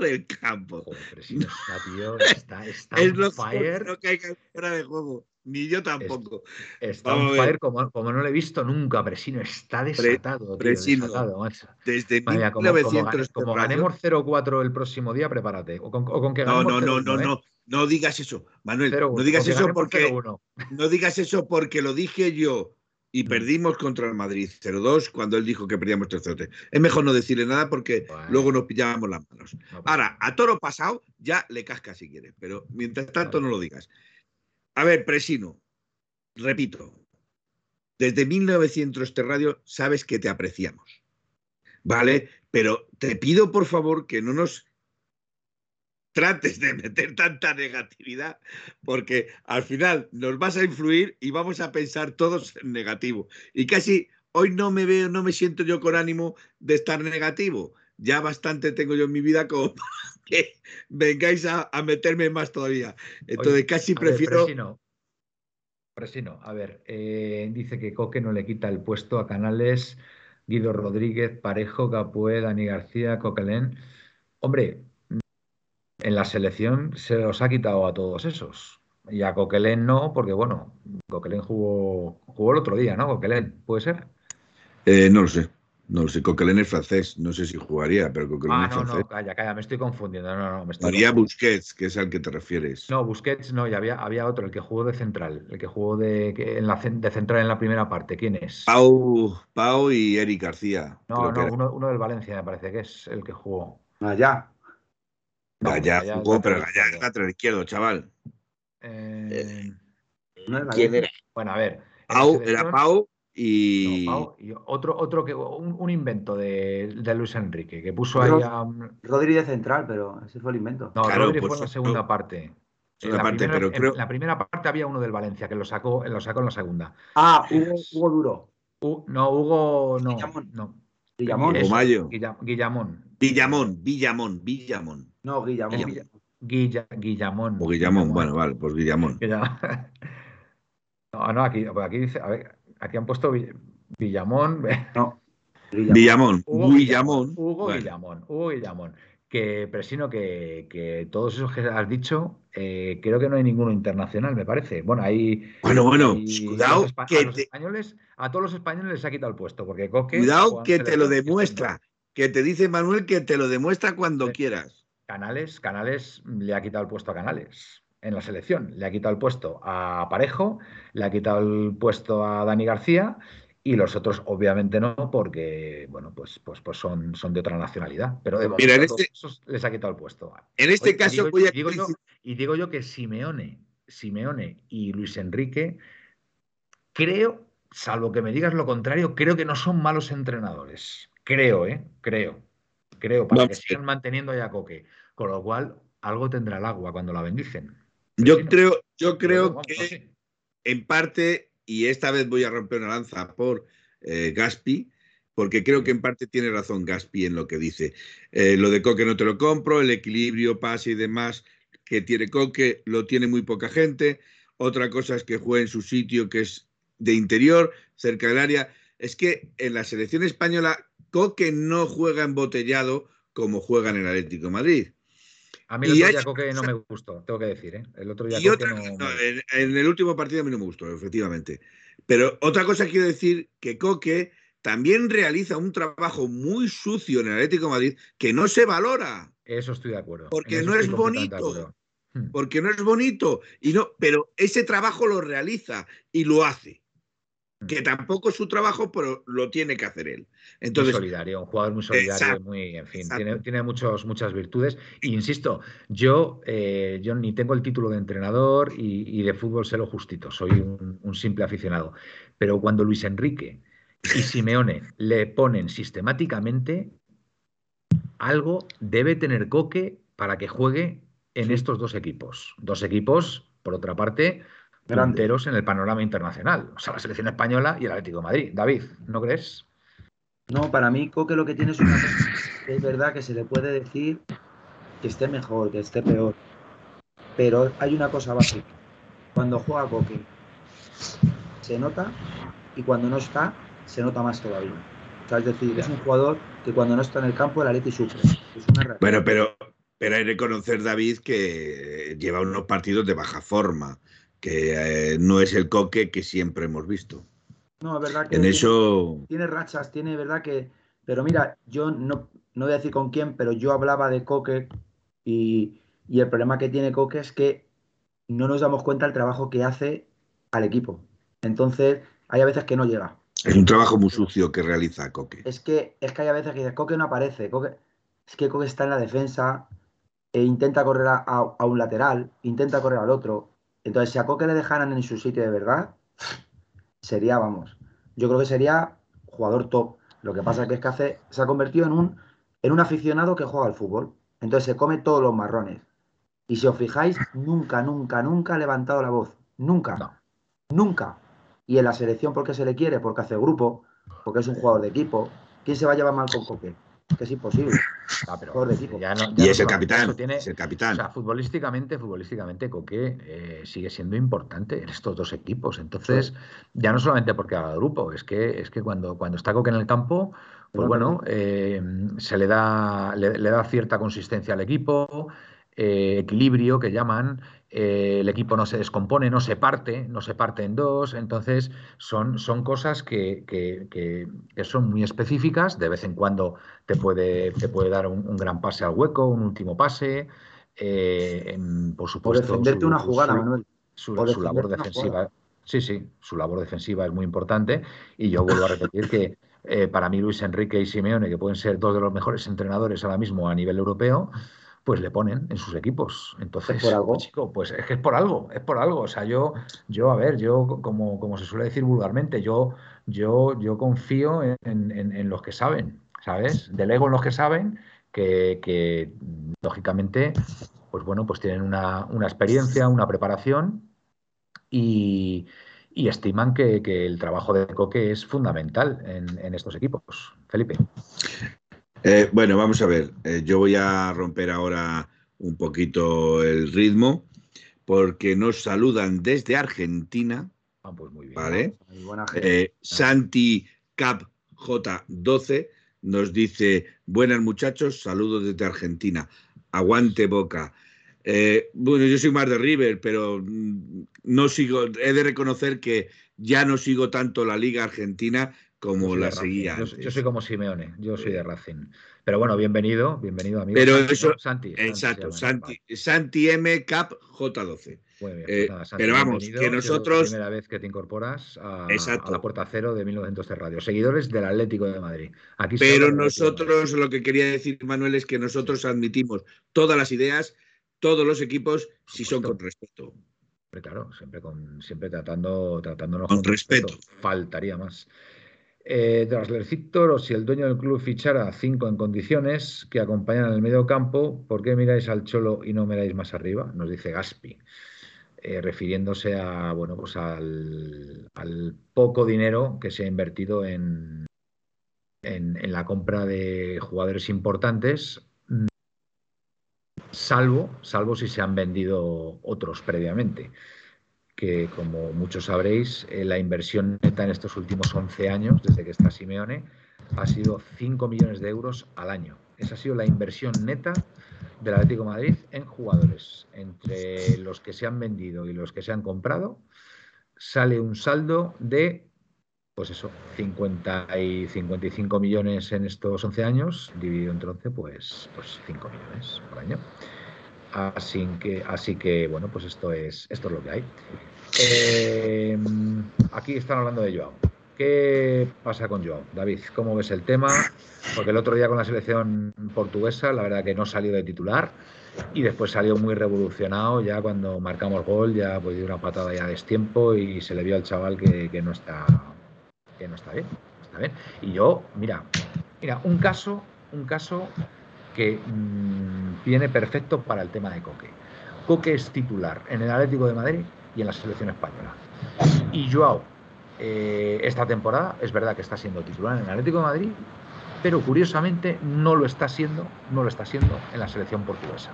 del campo? Joder, Presino está, tío, está, está (laughs) Es lo fire. no caiga en fuera de juego. Ni yo tampoco. Está Vamos on fire como, como no lo he visto nunca, Presino. Está desatado, tío, Presino. desatado, macho. Desde mía, como, como, 1900 gane- como ganemos 0-4 el próximo día, prepárate. O con, o con que No, no, no, no, 0-1, ¿eh? no. No digas eso, Manuel. 0-1, No digas que eso porque 0-1. no digas eso porque lo dije yo y perdimos contra el Madrid 0-2 cuando él dijo que perdíamos 3-0. Es mejor no decirle nada porque Bueno. luego nos pillábamos las manos. Ahora, a toro pasado ya le casca si quieres, pero mientras tanto no lo digas. A ver, Presino, repito, desde 1900 este radio sabes que te apreciamos, ¿vale? Pero te pido por favor que no nos trates de meter tanta negatividad, porque al final nos vas a influir y vamos a pensar todos en negativo. Y casi hoy no me veo, no me siento yo con ánimo de estar negativo. Ya bastante tengo yo en mi vida como (laughs) para que vengáis a, a meterme más todavía. Entonces Oye, casi a ver, prefiero... Presino, a ver, eh, dice que Coque no le quita el puesto a Canales, Guido Rodríguez, Parejo, Capué, Dani García, Coquelén. Hombre, en la selección se los ha quitado a todos esos. Y a Coquelén no, porque bueno, Coquelén jugó, jugó el otro día, ¿no? Coquelén, ¿puede ser? Eh, no lo sé, no lo sé. Coquelin es francés, no sé si jugaría, pero Coquelin Ah, es no, francés. no, calla, calla, me estoy confundiendo. No, no, me estoy María confundiendo. Busquets, que es al que te refieres. No, Busquets no, y había, había otro, el que jugó de central, el que jugó de, que en la, de central en la primera parte. ¿Quién es? Pau, Pau y Eric García. No, no, uno, uno del Valencia me parece que es el que jugó. Allá. No, Gallá jugó, pero lateral Gallá es izquierdo. lateral izquierdo, chaval. Eh, ¿No ¿Quién era? bueno, a ver. Pau, era Pau no, y. Pau, y otro, otro que un, un invento de, de Luis Enrique, que puso ahí a. No, Rodri de central, pero ese fue el invento. Rodri Claro, fue pues en la segunda parte. En la, parte, primera, pero en creo- la primera parte había uno del Valencia que lo sacó, lo sacó en la segunda. Ah, Hugo, Hugo Duro. No, Hugo, no, no. Guillamón. Guillamón. Villamón, Villamón, Villamón. No, Guillamón. Guilla- Guilla- Guillamón. O Guillamón, bueno, vale, pues Villamón. Guillamón. (laughs) No, no, aquí, aquí dice, a ver, aquí han puesto Vill- Villamón. No. (laughs) Guillamón. Villamón, Hugo Guillamón. Hugo Bueno, Guillamón, Hugo Guillamón. Que, Presino, que, que todos esos que has dicho, eh, creo que no hay ninguno internacional, me parece. Bueno, hay. Bueno, bueno, hay- cuidado que a los te- españoles, a todos los españoles les ha quitado el puesto, porque Coque. Cuidado que te lo demuestra. Que te dice Manuel que te lo demuestra cuando Sí. quieras. Canales, Canales le ha quitado el puesto a Canales en la selección. Le ha quitado el puesto a Parejo, le ha quitado el puesto a Dani García y los otros obviamente no, porque bueno, pues, pues, pues son, son de otra nacionalidad. Pero de Mira, en momento este- todos les ha quitado el puesto. En este Oye, caso digo- voy a yo- y digo yo que Simeone, Simeone y Luis Enrique, creo, salvo que me digas lo contrario, creo que no son malos entrenadores. Creo, ¿eh? Creo. Creo, para Vamos que a sigan manteniendo ya Coque. Con lo cual, algo tendrá el agua cuando la bendicen. Yo creo, yo creo vamos, que en parte, y esta vez voy a romper una lanza por eh, Gaspi, porque creo que en parte tiene razón Gaspi en lo que dice. Eh, lo de Coque no te lo compro, el equilibrio, pase y demás que tiene Coque lo tiene muy poca gente. Otra cosa es que juegue en su sitio, que es de interior, cerca del área. Es que en la selección española Coque no juega embotellado como juega en el Atlético Madrid. A mí el otro día Coque no me gustó, tengo que decir, ¿eh? El otro día Y Coque otra, no. en, en el último partido a mí no me gustó, efectivamente. Pero otra cosa quiero decir que Coque también realiza un trabajo muy sucio en el Atlético de Madrid que no se valora, Eso estoy de acuerdo. Porque no es bonito. Hmm. porque no es bonito y no, pero ese trabajo lo realiza y lo hace. Que tampoco es su trabajo, pero lo tiene que hacer él. Muy Entonces, solidario, un jugador muy solidario, Exacto, muy, en fin, tiene, tiene muchos, muchas virtudes. Y insisto, yo, eh, yo ni tengo el título de entrenador y, y de fútbol sé lo justito, soy un, un simple aficionado. Pero cuando Luis Enrique y Simeone le ponen sistemáticamente, algo debe tener Coque para que juegue en estos dos equipos. Dos equipos, por otra parte, Grande. punteros en el panorama internacional. O sea, la selección española y el Atlético de Madrid. David, ¿no crees? No, para mí Coque lo que tiene es una cosa que es verdad que se le puede decir que esté mejor, que esté peor. Pero hay una cosa básica. Cuando juega Coque se nota y cuando no está se nota más todavía. O sea, es decir, es un jugador que cuando no está en el campo el Atleti sufre. Es una bueno, pero, pero hay que reconocer, David, que lleva unos partidos de baja forma, que eh, no es el Coque que siempre hemos visto. No, es verdad que En tiene- eso, tiene rachas, tiene verdad que. Pero mira, yo no, no voy a decir con quién, pero yo hablaba de Coque y, y el problema que tiene Coque es que no nos damos cuenta del trabajo que hace al equipo. Entonces, hay a veces que no llega. es un trabajo muy sucio que realiza Coque. Es que, es que hay a veces que dices, Coque no aparece. Coque, es que Coque está en la defensa e intenta correr a, a- a un lateral, intenta correr al otro. Entonces, si a Coque le dejaran en su sitio de verdad, sería, vamos, yo creo que sería jugador top. Lo que pasa que es que hace, se ha convertido en un, en un aficionado que juega al fútbol. Entonces se come todos los marrones. Y si os fijáis, nunca, nunca, nunca ha levantado la voz. Nunca. No. Nunca. Y en la selección, porque se le quiere? Porque hace grupo, porque es un jugador de equipo. ¿Quién se va a llevar mal con Coque? Que es imposible. Ah, pero Jugador de equipo. ya no- ya Y no es el capitán, tiene- es el o capitán. sea, futbolísticamente, futbolísticamente, Coque eh, sigue siendo importante en estos dos equipos. Entonces, ya no solamente porque haga grupo, es que, es que cuando, cuando está Coque en el campo, pues Bueno, bueno, eh, se le da, le, le da cierta consistencia al equipo, eh, equilibrio que llaman, eh, el equipo no se descompone, no se parte, no se parte en dos, entonces son, son cosas que, que- que- que son muy específicas, de vez en cuando te puede, te puede dar un, un gran pase al hueco, un último pase, eh, por Por supuesto. defenderte su- una jugada, su- Manuel. su, Por su labor defensiva. Sí, sí, su labor defensiva es muy importante y yo vuelvo a repetir que eh, para mí Luis Enrique y Simeone, que pueden ser dos de los mejores entrenadores ahora mismo a nivel europeo, pues le ponen en sus equipos. Entonces, ¿Es por algo? chico, pues es que es por algo, es por algo. O sea, yo, yo a ver, yo como, como se suele decir vulgarmente, yo, yo, yo confío en, en- en los que saben, ¿sabes? Delego en los que saben que, que, lógicamente, pues bueno, pues tienen una, una experiencia, una preparación y, y estiman que, que el trabajo de Coque es fundamental en, en estos equipos. Felipe. Eh, bueno, vamos a ver. Eh, yo voy a romper ahora un poquito el ritmo porque nos saludan desde Argentina. Ah, pues muy bien. ¿Vale? Eh, Santi Cap J12 nos dice: Buenas muchachos, saludos desde Argentina. Aguante boca. bueno, yo soy más de River, pero mm, no sigo, he de reconocer que ya no sigo tanto la Liga Argentina como la seguía. Yo, soy como Simeone, yo soy de Racing. Pero bueno, bienvenido, bienvenido amigo. Pero eso, Santi, exacto, Santi, Santi, M Cap J12. Muy bien, pues eh, pero vamos, que nosotros. Es la primera vez que te incorporas a, la puerta cero de 1900 Radio. Seguidores del Atlético de Madrid. Aquí pero nosotros, lo que quería decir, Manuel, es que nosotros admitimos todas las ideas, todos los equipos, si son con respeto. Claro, siempre, con, siempre tratando, tratándonos con, respeto. Faltaría más. Eh, o si el dueño del club fichara cinco en condiciones que acompañan al medio campo, ¿por qué miráis al Cholo y no miráis más arriba? Nos dice Gaspi, eh, refiriéndose a, bueno, pues al, poco dinero que se ha invertido en, en, la compra de jugadores importantes, salvo, salvo si se han vendido otros previamente que, como muchos sabréis, eh, la inversión neta en estos últimos 11 años, desde que está Simeone, ha sido 5 millones de euros al año. Esa ha sido la inversión neta del Atlético de Madrid en jugadores. Entre los que se han vendido y los que se han comprado, sale un saldo de, pues eso, 50 y 55 millones en estos 11 años, dividido entre 11, pues, pues 5 millones por año. Así que, así que, bueno, pues esto es, esto es lo que hay. Eh, aquí están hablando de Joao. ¿Qué pasa con Joao? David, ¿cómo ves el tema? Porque el otro día con la selección portuguesa, la verdad que no salió de titular y después salió muy revolucionado ya cuando marcamos gol, ya pues dio una patada ya de destiempo y se le vio al chaval que, no está que no está bien, está bien. Y yo, mira, mira, un caso, un caso que mm, viene perfecto para el tema de Coque. Coque es titular en el Atlético de Madrid y en la selección española. Y Joao, eh, esta temporada es verdad que está siendo titular en el Atlético de Madrid, pero curiosamente no lo está siendo, no lo está siendo en la selección portuguesa.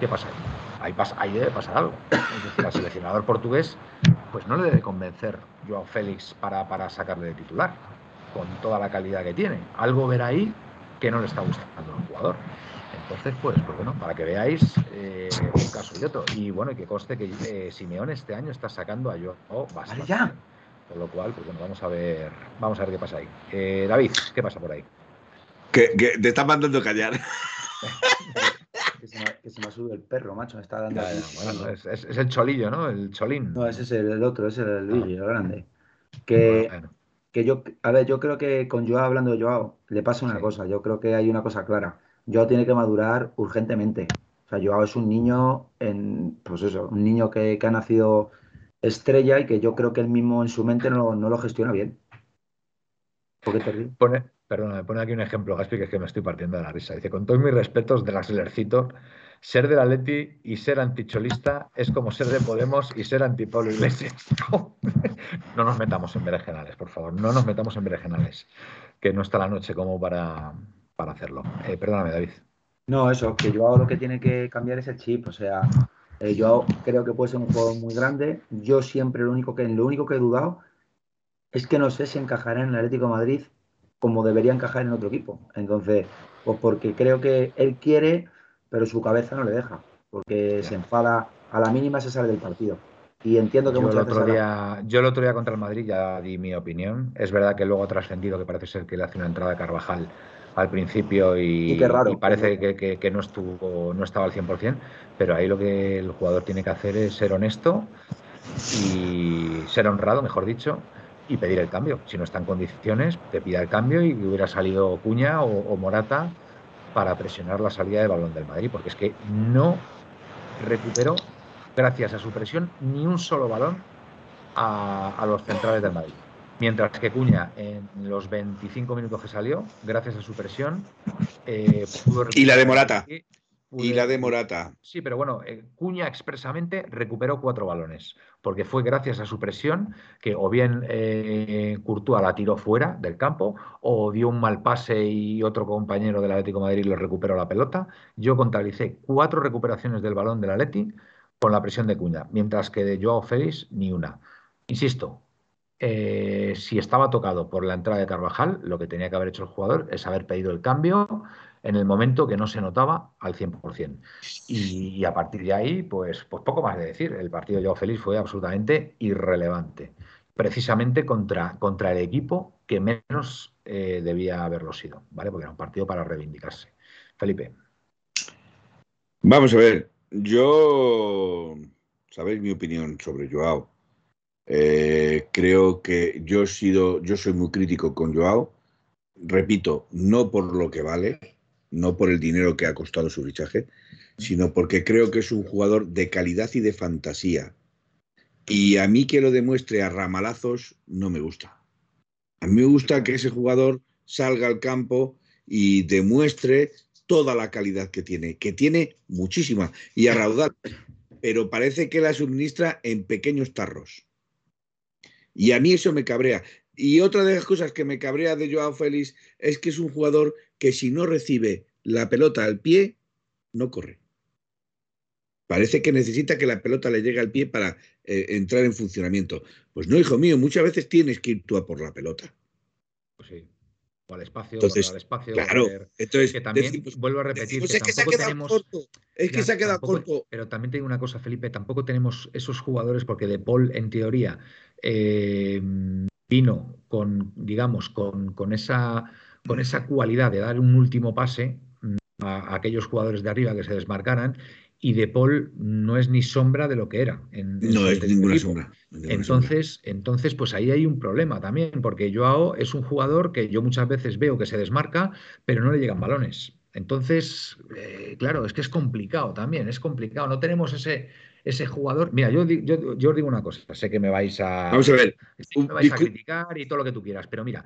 ¿Qué pasa ahí? Ahí, debe pasar algo. Es decir, al seleccionador portugués pues no le debe convencer Joao Félix para, para sacarle de titular, con toda la calidad que tiene. Algo verá ahí que no le está gustando al jugador. Entonces, pues, pues bueno, para que veáis eh, un caso y otro. Y bueno, y que conste que eh, Simeón este año está sacando a Joao bastante. ya. Por lo cual, pues bueno, vamos a ver, vamos a ver qué pasa ahí. Eh, David, ¿qué pasa por ahí? Que, te está mandando callar. (laughs) que, se me, ha subido el perro, macho. Me está dando. bueno, es, el cholillo, ¿no? El cholín. No, ese es el, otro, ese es el Luigi, el grande. Que, que yo, a ver, yo creo que con Joao, hablando de Joao, le pasa una cosa. Yo creo que hay una cosa clara Joao tiene que madurar urgentemente. O sea, Joao es un niño, en, pues eso, un niño que, ha nacido estrella y que yo creo que él mismo en su mente no, lo gestiona bien. ¿Por qué te Pone, perdona, me pone aquí un ejemplo, Gaspi, que es que me estoy partiendo de la risa. Dice, con todos mis respetos del Acelercito, ser del Atleti y ser anticholista es como ser de Podemos y ser anti Iglesias. (laughs) no nos metamos en berenjenales, por favor, no nos metamos en berenjenales, que no está la noche como para, para hacerlo. Eh, perdóname, David. No, eso, que yo hago lo que tiene que cambiar es el chip. O sea, eh, yo creo que puede ser un juego muy grande. Yo siempre lo único que, lo único que he dudado es que no sé si encajará en el Atlético de Madrid como debería encajar en otro equipo. Entonces, pues porque creo que él quiere, pero su cabeza no le deja. Porque se enfada, a la mínima se sale del partido. Y entiendo que yo el otro día, Yo el otro día contra el Madrid ya di mi opinión. Es verdad que luego ha trascendido que parece ser que le hace una entrada a Carvajal al principio y, parece que, no estuvo no estaba al 100%, pero ahí lo que el jugador tiene que hacer es ser honesto y ser honrado, mejor dicho, y pedir el cambio. Si no está en condiciones, te pida el cambio y hubiera salido Cuña o, Morata para presionar la salida de balón del Madrid, porque es que no recuperó, gracias a su presión, ni un solo balón a los centrales del Madrid. Mientras que Cuña, en los 25 minutos que salió, gracias a su presión, eh, pudo Y la de Morata. y la de Morata. Sí, pero bueno, eh, Cuña expresamente recuperó cuatro balones, porque fue gracias a su presión que o bien eh, la tiró fuera del campo, o dio un mal pase y otro compañero del Atlético Madrid le recuperó la pelota. Yo contabilicé cuatro recuperaciones del balón del Atleti con la presión de Cuña, mientras que de Joao Félix ni una. Insisto, eh, si estaba tocado por la entrada de Carvajal, lo que tenía que haber hecho el jugador es haber pedido el cambio en el momento que no se notaba al 100%. Y, a partir de ahí, pues, pues poco más de decir. El partido de Joao Félix fue absolutamente irrelevante, precisamente contra, contra el equipo que menos eh, debía haberlo sido, ¿vale? Porque era un partido para reivindicarse. Felipe. Vamos a ver, yo, sabéis mi opinión sobre Joao. Eh, creo que yo he sido, yo soy muy crítico con Joao. Repito, no por lo que vale, no por el dinero que ha costado su fichaje, sino porque creo que es un jugador de calidad y de fantasía. Y a mí que lo demuestre a ramalazos no me gusta. A mí me gusta que ese jugador salga al campo y demuestre toda la calidad que tiene, que tiene muchísima y a raudal, pero parece que la suministra en pequeños tarros. Y a mí eso me cabrea. Y otra de las cosas que me cabrea de Joao Félix es que es un jugador que si no recibe la pelota al pie, no corre. Parece que necesita que la pelota le llegue al pie para eh, entrar en funcionamiento. Pues no, hijo mío, muchas veces tienes que ir tú a por la pelota. Pues sí. O al espacio, entonces, al espacio. Claro, entonces. Que también, vuelvo a repetir. Pues es que se ha quedado corto. Es que se ha quedado corto. Pero también tengo una cosa, Felipe. Tampoco tenemos esos jugadores, porque De Paul, en teoría, eh, vino con, digamos, con, con, esa, con esa cualidad de dar un último pase mm, a, aquellos jugadores de arriba que se desmarcaran y De Paul no es ni sombra de lo que era. no es ninguna sombra. entonces, entonces, pues ahí hay un problema también, porque Joao es un jugador que yo muchas veces veo que se desmarca, pero no le llegan balones. Entonces, eh, claro, es que es complicado también, es complicado. No tenemos ese, ese jugador. Mira, yo, yo, os digo una cosa, sé que me vais a. Vamos a ver. me vais a criticar y todo lo que tú quieras, pero mira,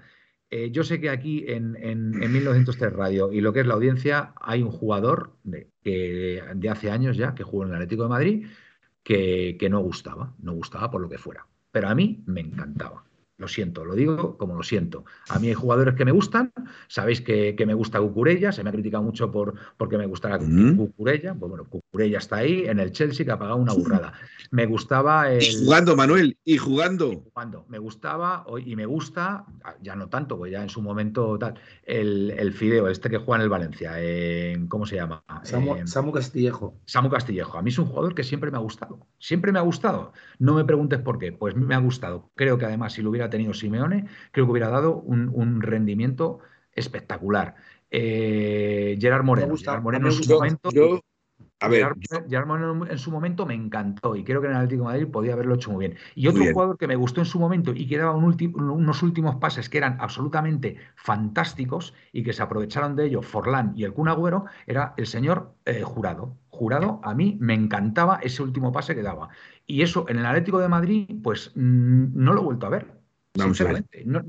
eh, yo sé que aquí en, en, 1903 Radio y lo que es la audiencia hay un jugador de, que, de hace años ya que jugó en el Atlético de Madrid que, que no gustaba, no gustaba por lo que fuera. Pero a mí me encantaba. Lo siento, lo digo como lo siento. A mí hay jugadores que me gustan, sabéis que, me gusta Cucurella, se me ha criticado mucho por porque me gustara Cucurella, pues bueno, Cucurella está ahí en el Chelsea que ha pagado una burrada. Me gustaba el... Y jugando, Manuel, y jugando. Y jugando. Me gustaba y me gusta, ya no tanto, pues ya en su momento tal, el, Fideo, este que juega en el Valencia, ¿cómo se llama? Samu, Castillejo. Samu Castillejo. A mí es un jugador que siempre me ha gustado, siempre me ha gustado. No me preguntes por qué, pues me ha gustado. Creo que además si lo hubiera tenido Simeone, creo que hubiera dado un, rendimiento espectacular. Eh, Gerard Moreno. Gerard Moreno en su momento. a ver, Gerard, Moreno en su momento me encantó y creo que en el Atlético de Madrid podía haberlo hecho muy bien. Y otro jugador que me gustó en su momento y que daba unos últimos pases que eran absolutamente fantásticos y que se aprovecharon de ello Forlán y el Kun Agüero era el señor eh, Jurado. Jurado, a mí me encantaba ese último pase que daba. Y eso en el Atlético de Madrid, pues mm, no lo he vuelto a ver. Vamos a ver.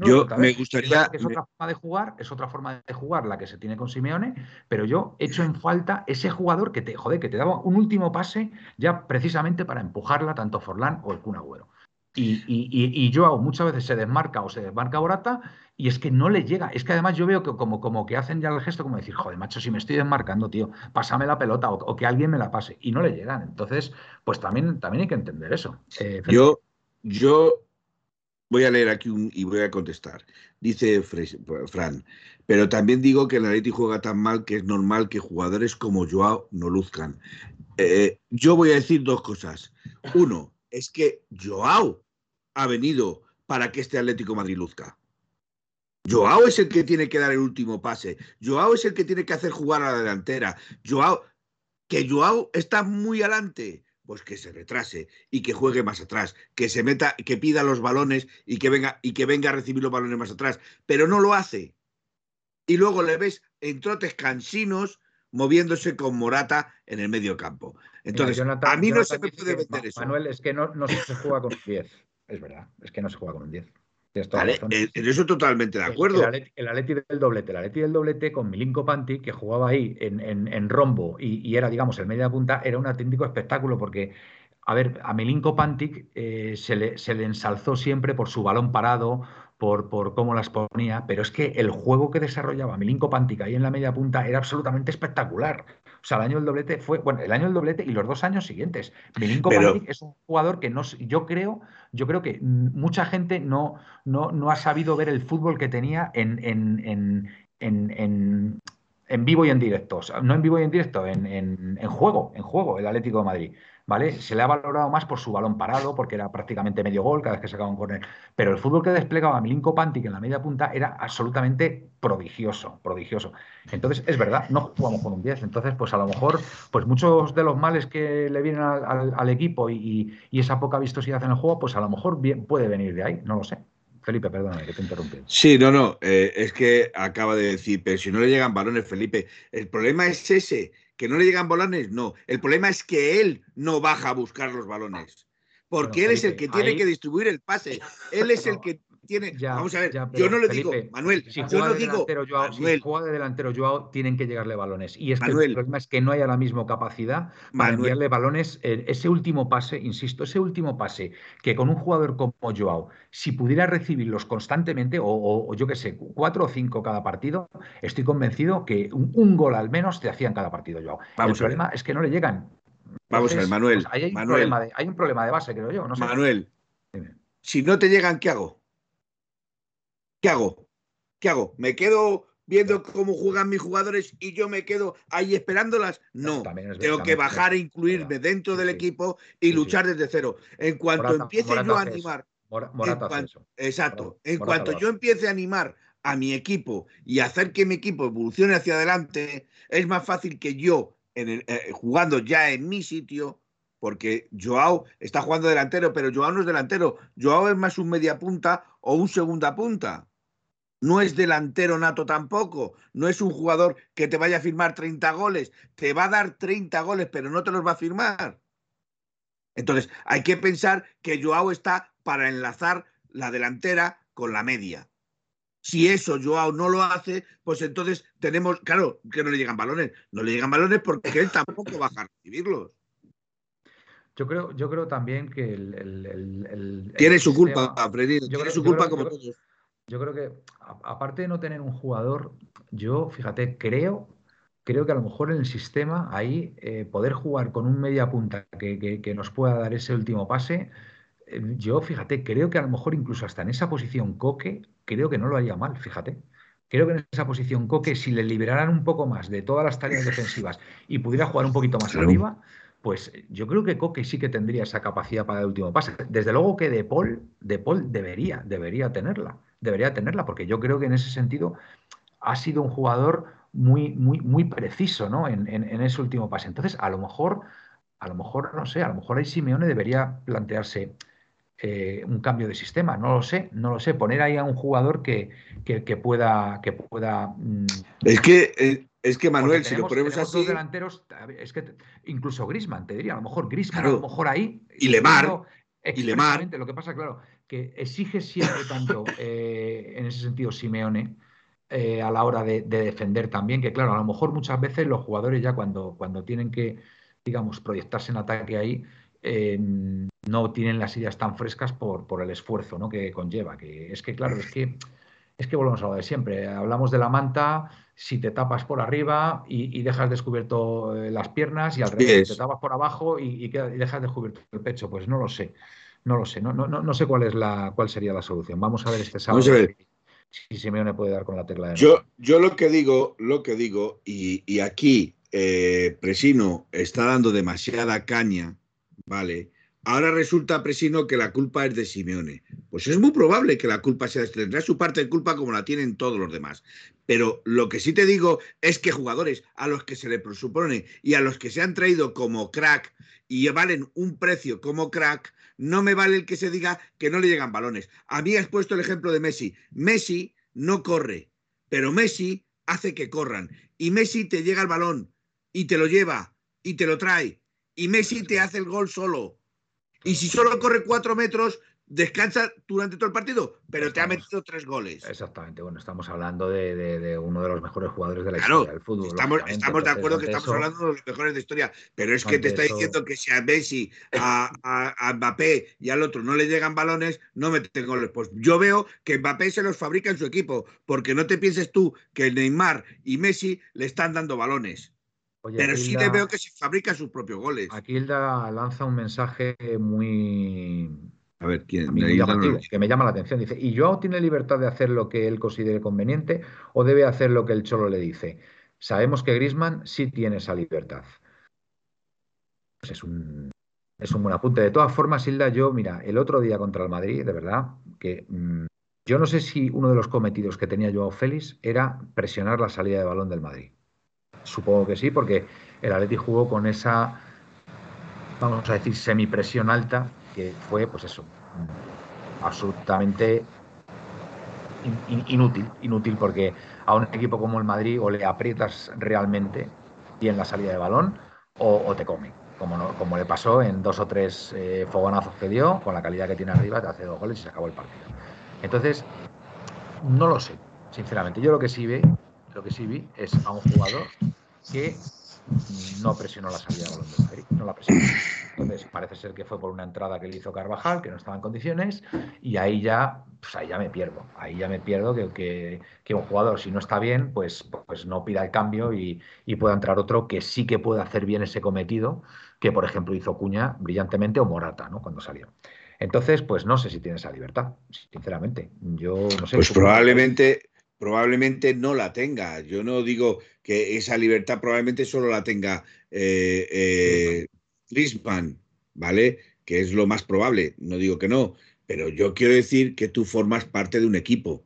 yo me gustaría. Es otra forma de jugar, es otra forma de jugar la que se tiene con Simeone, pero yo echo en falta ese jugador que te, joder, que te daba un último pase ya precisamente para empujarla tanto Forlán o el Kun Agüero. Y, y, y, Joao muchas veces se desmarca o se desmarca Borata y es que no le llega. Es que además yo veo que como, como que hacen ya el gesto como decir, joder, macho, si me estoy desmarcando, tío, pásame la pelota o, que alguien me la pase. Y no le llegan. Entonces, pues también, también hay que entender eso. Eh, yo, yo Voy a leer aquí y voy a contestar. Dice Fran, pero también digo que el Atleti juega tan mal que es normal que jugadores como Joao no luzcan. Eh, yo voy a decir dos cosas. Uno, es que Joao ha venido para que este Atlético Madrid luzca. Joao es el que tiene que dar el último pase. Joao es el que tiene que hacer jugar a la delantera. Joao, que Joao está muy adelante pues que se retrase y que juegue más atrás, que se meta, que pida los balones y que venga y que venga a recibir los balones más atrás, pero no lo hace. Y luego le ves en trotes cansinos moviéndose con Morata en el medio campo. Entonces, a mí no se me puede vender eso. Manuel, es que no, no se juega con un 10. Es verdad, es que no se juega con un 10. En eso totalmente de acuerdo. El, Atleti, del doblete, el Atleti del doblete con Milinko Panti, que jugaba ahí en, rombo y, era, digamos, el media punta, era un auténtico espectáculo porque, a ver, a Milinko Pantic eh, se, le, se le ensalzó siempre por su balón parado, por, por, cómo las ponía, pero es que el juego que desarrollaba Milinko Pantic ahí en la media punta era absolutamente espectacular. O sea, el año del doblete fue, bueno, el año del doblete y los dos años siguientes. Milinko es un jugador que no, yo creo, yo creo que mucha gente no, no, no ha sabido ver el fútbol que tenía en, en, en, en vivo y en directo, no en vivo y en directo, en, en, juego, en juego, el Atlético de Madrid. ¿Vale? Se le ha valorado más por su balón parado, porque era prácticamente medio gol cada vez que sacaba un córner. Pero el fútbol que desplegaba Milinko Pantic en la media punta era absolutamente prodigioso, prodigioso. Entonces, es verdad, no jugamos con un 10. Entonces, pues a lo mejor, pues muchos de los males que le vienen al, equipo y, esa poca vistosidad en el juego, pues a lo mejor puede venir de ahí, no lo sé. Felipe, perdóname que te interrumpí. Sí, no, no, eh, es que acaba de decir, pero si no le llegan balones, Felipe, el problema es ese, ¿Que no le llegan balones? No. El problema es que él no baja a buscar los balones. Porque él es el que tiene que distribuir el pase. Él es el (laughs) que vamos a ver, yo no le digo, Manuel, si yo no digo, Manuel, si juega de delantero Joao, tienen que llegarle balones. Y es que el problema es que no hay ahora mismo capacidad para enviarle balones. Eh, ese último pase, insisto, ese último pase, que con un jugador como Joao, si pudiera recibirlos constantemente, o, yo qué sé, cuatro o cinco cada partido, estoy convencido que un, gol al menos te hacían cada partido, Joao. el problema es que no le llegan. Vamos a ver, Manuel. Pues hay, un de, hay un problema de base, creo yo. Manuel, si no te llegan, ¿qué hago? ¿Qué hago? ¿Qué hago? ¿Me quedo viendo cómo juegan mis jugadores y yo me quedo ahí esperándolas? No, tengo que bajar e incluirme dentro del equipo y luchar desde cero. En cuanto empiece yo a animar, exacto, en cuanto yo empiece a animar a mi equipo y hacer que mi equipo evolucione hacia adelante, es más fácil que yo, en eh, jugando ya en mi sitio, porque Joao está jugando delantero, pero Joao no es delantero, Joao es más un media punta o un segunda punta no es delantero nato tampoco, no es un jugador que te vaya a firmar 30 goles, te va a dar 30 goles, pero no te los va a firmar. Entonces, hay que pensar que Joao está para enlazar la delantera con la media. Si eso Joao no lo hace, pues entonces tenemos, claro, que no le llegan balones. No le llegan balones porque él tampoco va a recibirlos. Yo creo, yo creo también que el. tiene su culpa, Freddy. Tiene su culpa como todos. Yo creo que, aparte de no tener un jugador, yo, fíjate, creo, creo que a lo mejor en el sistema ahí eh, poder jugar con un media punta que, nos pueda dar ese último pase, eh, yo, fíjate, creo que a lo mejor incluso hasta en esa posición Coque, creo que no lo haría mal, fíjate. Creo que en esa posición Coque, si le liberaran un poco más de todas las tareas defensivas y pudiera jugar un poquito más arriba, pues yo creo que Coque sí que tendría esa capacidad para el último pase. Desde luego que De Paul, de Paul debería, debería tenerla debería tenerla, porque yo creo que en ese sentido ha sido un jugador muy, muy, muy preciso ¿no? en, ese último pase. Entonces, a lo mejor, a lo mejor, no sé, a lo mejor ahí Simeone debería plantearse eh, un cambio de sistema. No lo sé, no lo sé. Poner ahí a un jugador que, que, pueda. Que pueda mm, es que. Eh, es que Manuel, si lo ponemos así. delanteros, es que incluso Grisman, te diría, a lo mejor Grisman, a lo mejor ahí. Y Lemar. Y Lemar. Lo que pasa, claro, que exige siempre tanto, (laughs) eh, en ese sentido, Simeone, eh, a la hora de, defender también, que claro, a lo mejor muchas veces los jugadores ya cuando, cuando tienen que, digamos, proyectarse en ataque ahí, eh, no tienen las ideas tan frescas por, por el esfuerzo ¿no? que conlleva. Que es que, claro, es que, es que volvemos a lo de siempre. Hablamos de la manta, si te tapas por arriba y, dejas descubierto las piernas, y al revés, te tapas por abajo y, y dejas descubierto el pecho, pues no lo sé. No lo sé, no, no, no sé cuál es la cuál sería la solución. Vamos a ver este sábado si Simeone puede dar con la tecla de yo, yo lo que digo, lo que digo, y, aquí eh, Presino está dando demasiada caña, ¿vale? Ahora resulta, Presino, que la culpa es de Simeone. Pues es muy probable que la culpa sea de este. Tendrá su parte de culpa como la tienen todos los demás. Pero lo que sí te digo es que jugadores a los que se le presupone y a los que se han traído como crack y valen un precio como crack, no me vale el que se diga que no le llegan balones. A mí has puesto el ejemplo de Messi. Messi no corre, pero Messi hace que corran. Y Messi te llega el balón y te lo lleva y te lo trae. Y Messi te hace el gol solo. Y si solo corre cuatro metros, descansa durante todo el partido, pero te ha metido tres goles. Exactamente, bueno, estamos hablando de, uno de los mejores jugadores de la historia del fútbol. Estamos, estamos de acuerdo que estamos hablando de los mejores de historia, pero es que te está diciendo que si a Messi, a, a, Mbappé y al otro no le llegan balones, no meten goles. Pues yo veo que Mbappé se los fabrica en su equipo, porque no te pienses tú que Neymar y Messi le están dando balones. Pero sí le veo que se fabrica sus propios goles. Aquí Hilda lanza un mensaje muy. A ver, ¿quién? que me llama la atención. Dice: ¿Y Joao tiene libertad de hacer lo que él considere conveniente o debe hacer lo que el Cholo le dice? Sabemos que Grisman sí tiene esa libertad. Pues es un, es un buen apunte. De todas formas, Hilda, yo, mira, el otro día contra el Madrid, de verdad, que mm, yo no sé si uno de los cometidos que tenía Joao Félix era presionar la salida de balón del Madrid. Supongo que sí, porque el Atleti jugó con esa, vamos a decir, semipresión alta, que fue, pues eso, absolutamente inútil, inútil porque a un equipo como el Madrid o le aprietas realmente bien la salida de balón o, te come, como, como le pasó en dos o tres eh, fogonazos que dio, con la calidad que tiene arriba, te hace dos goles y se acabó el partido. Entonces, no lo sé, sinceramente. Yo lo que sí ve lo que sí vi es a un jugador que no presionó la salida de balón de Madrid, no la presionó. Entonces, parece ser que fue por una entrada que le hizo Carvajal, que no estaba en condiciones, y ahí ya, pues ahí ya me pierdo. Ahí ya me pierdo que, que, un jugador, si no está bien, pues, pues no pida el cambio y, y, pueda entrar otro que sí que pueda hacer bien ese cometido, que por ejemplo hizo Cuña brillantemente o Morata, ¿no? Cuando salió. Entonces, pues no sé si tiene esa libertad, sinceramente. Yo no sé. Pues probablemente, probablemente no la tenga. Yo no digo que esa libertad probablemente solo la tenga eh, eh ¿vale? Que es lo más probable. No digo que no, pero yo quiero decir que tú formas parte de un equipo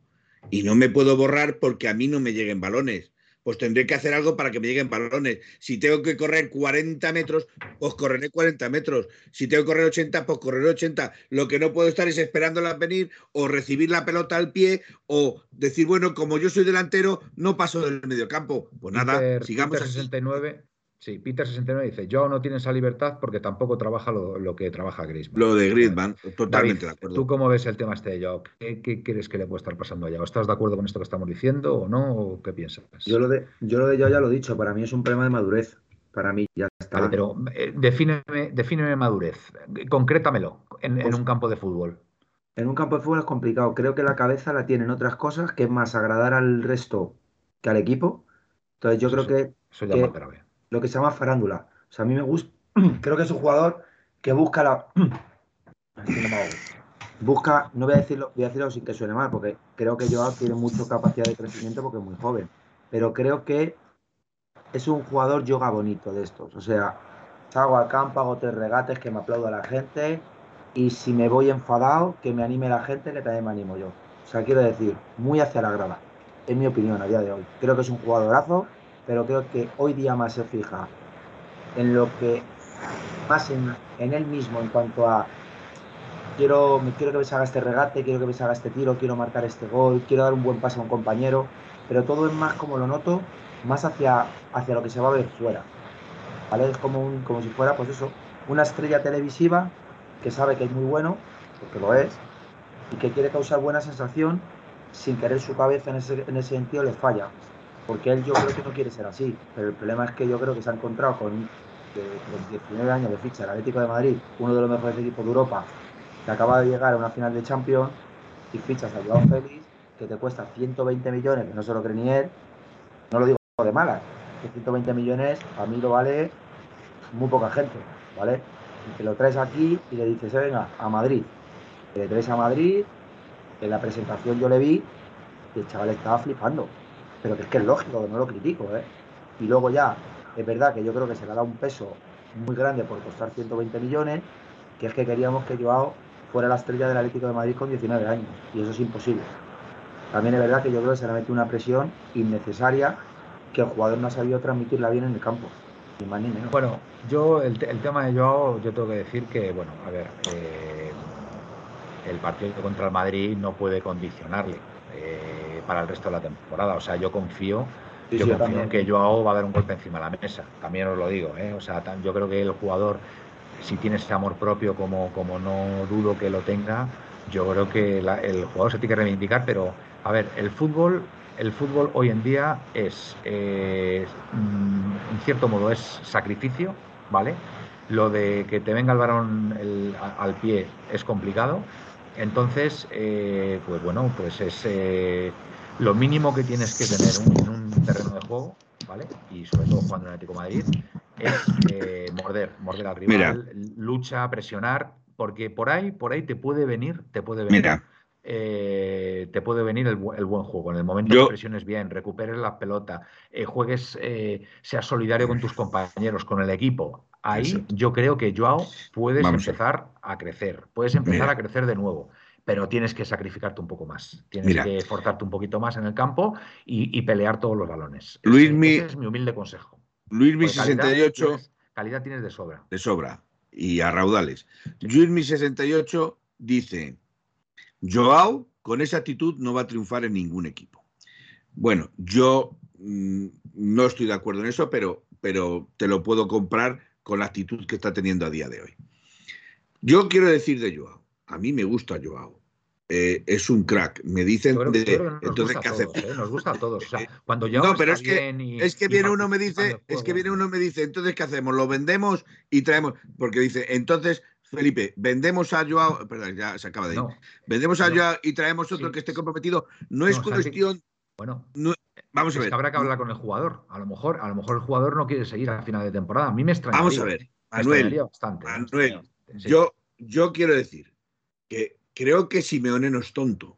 y no me puedo borrar porque a mí no me lleguen balones pues tendré que hacer algo para que me lleguen balones. Si tengo que correr 40 metros, pues correré 40 metros. Si tengo que correr 80, pues correré 80. Lo que no puedo estar es esperándola venir o recibir la pelota al pie o decir, bueno, como yo soy delantero, no paso del mediocampo. Pues nada, sigamos. 69. Sí, Peter 69 dice, yo no tiene esa libertad porque tampoco trabaja lo, que trabaja Griezmann. Lo de Griezmann, totalmente de acuerdo. ¿Tú cómo ves el tema este de Joao? ¿Qué, crees que le puede estar pasando a Joao? ¿Estás de acuerdo con esto que estamos diciendo o no? ¿O qué piensas? Yo lo de, yo lo de Joao ya lo he dicho, para mí es un problema de madurez. Para mí ya está. pero eh, defíneme, madurez, concrétamelo en, en pues un campo de fútbol. En un campo de fútbol es complicado. Creo que la cabeza la tienen otras cosas, que es más agradar al resto que al equipo. Entonces yo creo que, eso ya que, lo que se llama farándula. O sea, a mí me gusta, (clears throat) creo que es un jugador que busca la... (clears throat) busca, no voy a decirlo, voy a decirlo sin que suene mal, porque creo que Joao tiene mucha capacidad de crecimiento porque es muy joven. Pero creo que es un jugador yoga bonito de estos. O sea, salgo al hago tres regates, que me aplauda la gente. Y si me voy enfadado, que me anime la gente, que también me animo yo. O sea, quiero decir, muy hacia la grada, en mi opinión, a día de hoy. Creo que es un jugadorazo pero creo que hoy día más se fija en lo que más en, él mismo en cuanto a quiero, quiero que me salga este regate, quiero que me salga este tiro, quiero marcar este gol, quiero dar un buen pase a un compañero, pero todo es más como lo noto, más hacia, hacia lo que se va a ver fuera. ¿Vale? Es como, un, como si fuera, pues eso, una estrella televisiva que sabe que es muy bueno, porque lo es, y que quiere causar buena sensación sin querer su cabeza en ese, en ese sentido le falla porque él yo creo que no quiere ser así, pero el problema es que yo creo que se ha encontrado con de, 19 años de ficha el Atlético de Madrid, uno de los mejores equipos de Europa, que acaba de llegar a una final de Champions y fichas a Joao Félix, que te cuesta 120 millones, que no se lo cree ni él, no lo digo de malas, que 120 millones a mí lo vale muy poca gente, ¿vale? Y te lo traes aquí y le dices, venga, a Madrid. le traes a Madrid, en la presentación yo le vi y el chaval estaba flipando pero que es que es lógico, no lo critico, ¿eh? Y luego ya, es verdad que yo creo que se le ha dado un peso muy grande por costar 120 millones, que es que queríamos que Joao fuera la estrella del Atlético de Madrid con 19 años, y eso es imposible. También es verdad que yo creo que se le ha metido una presión innecesaria que el jugador no ha sabido transmitirla bien en el campo. Ni más ni menos. Bueno, yo el, tema de Joao, yo tengo que decir que, bueno, a ver, eh, el partido contra el Madrid no puede condicionarle. Eh, para el resto de la temporada. O sea, yo confío, yo confío en que Joao va a dar un golpe encima de la mesa. También os lo digo, ¿eh? O sea, yo creo que el jugador, si tiene ese amor propio, como, como no dudo que lo tenga, yo creo que el jugador se tiene que reivindicar, pero a ver, el fútbol, el fútbol hoy en día es, eh, mm, en cierto modo, es sacrificio, ¿vale? Lo de que te venga el varón al pie es complicado. Entonces, eh, pues bueno, pues es eh, lo mínimo que tienes que tener en un terreno de juego, ¿vale? Y sobre todo jugando en Atlético Madrid, es morder, morder al rival, lucha, presionar, porque por ahí, por ahí te puede venir, te puede venir. Eh, te puede venir el, buen juego. En el momento que presiones bien, recuperes la pelota, eh, juegues, eh, seas solidario con tus compañeros, con el equipo. Ahí yo creo que Joao puedes empezar a crecer, puedes empezar a crecer de nuevo pero tienes que sacrificarte un poco más. Tienes que esforzarte un poquito más en el campo y, pelear todos los balones. Luis, ese, es mi humilde consejo. Luis mi 68. Calidad calidad tienes de sobra. De sobra y a raudales. Luismi 68 dice, Joao con esa actitud no va a triunfar en ningún equipo. Bueno, yo mm, no estoy de acuerdo en eso, pero, pero te lo puedo comprar con la actitud que está teniendo a día de hoy. Yo quiero decir de Joao, a mí me gusta Joao. Eh, es un crack. Me dicen de, entonces qué hacemos. ¿eh? Nos gusta a todos. (laughs) cuando no, pero es que, es que viene uno me dice, es que viene uno me dice, entonces qué hacemos, lo vendemos y traemos, porque dice, entonces Felipe, vendemos a Joao, perdón, ya se acaba de ir. vendemos a Joao y traemos otro que esté comprometido. No es cuestión. Bueno, vamos a ver. habrá que hablar con el jugador. A lo mejor, a lo mejor el jugador no quiere seguir a final de temporada. A mí me extrañaría. Vamos a ver, Manuel. Manuel, yo, yo quiero decir que creo que Simeone no es tonto.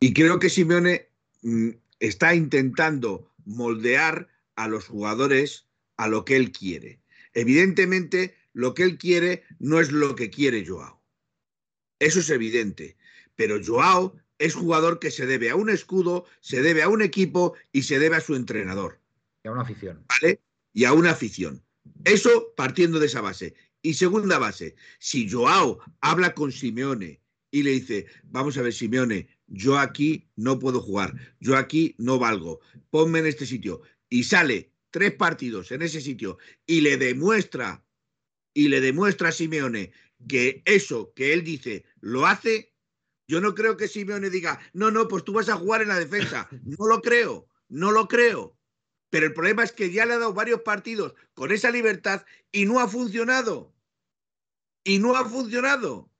Y creo que Simeone mm, está intentando moldear a los jugadores a lo que él quiere. Evidentemente, lo que él quiere no es lo que quiere Joao. Eso es evidente. Pero Joao es jugador que se debe a un escudo, se debe a un equipo y se debe a su entrenador. Y a una afición. ¿Vale? Y a una afición. Eso partiendo de esa base. Y segunda base, si Joao habla con Simeone y le dice, vamos a ver, Simeone, yo aquí no puedo jugar, yo aquí no valgo, ponme en este sitio, y sale tres partidos en ese sitio y le demuestra, y le demuestra a Simeone que eso que él dice lo hace, yo no creo que Simeone diga, no, no, pues tú vas a jugar en la defensa. (laughs) No lo creo, no lo creo. Pero el problema es que ya le ha dado varios partidos con esa libertad y no ha funcionado. Y no ha funcionado.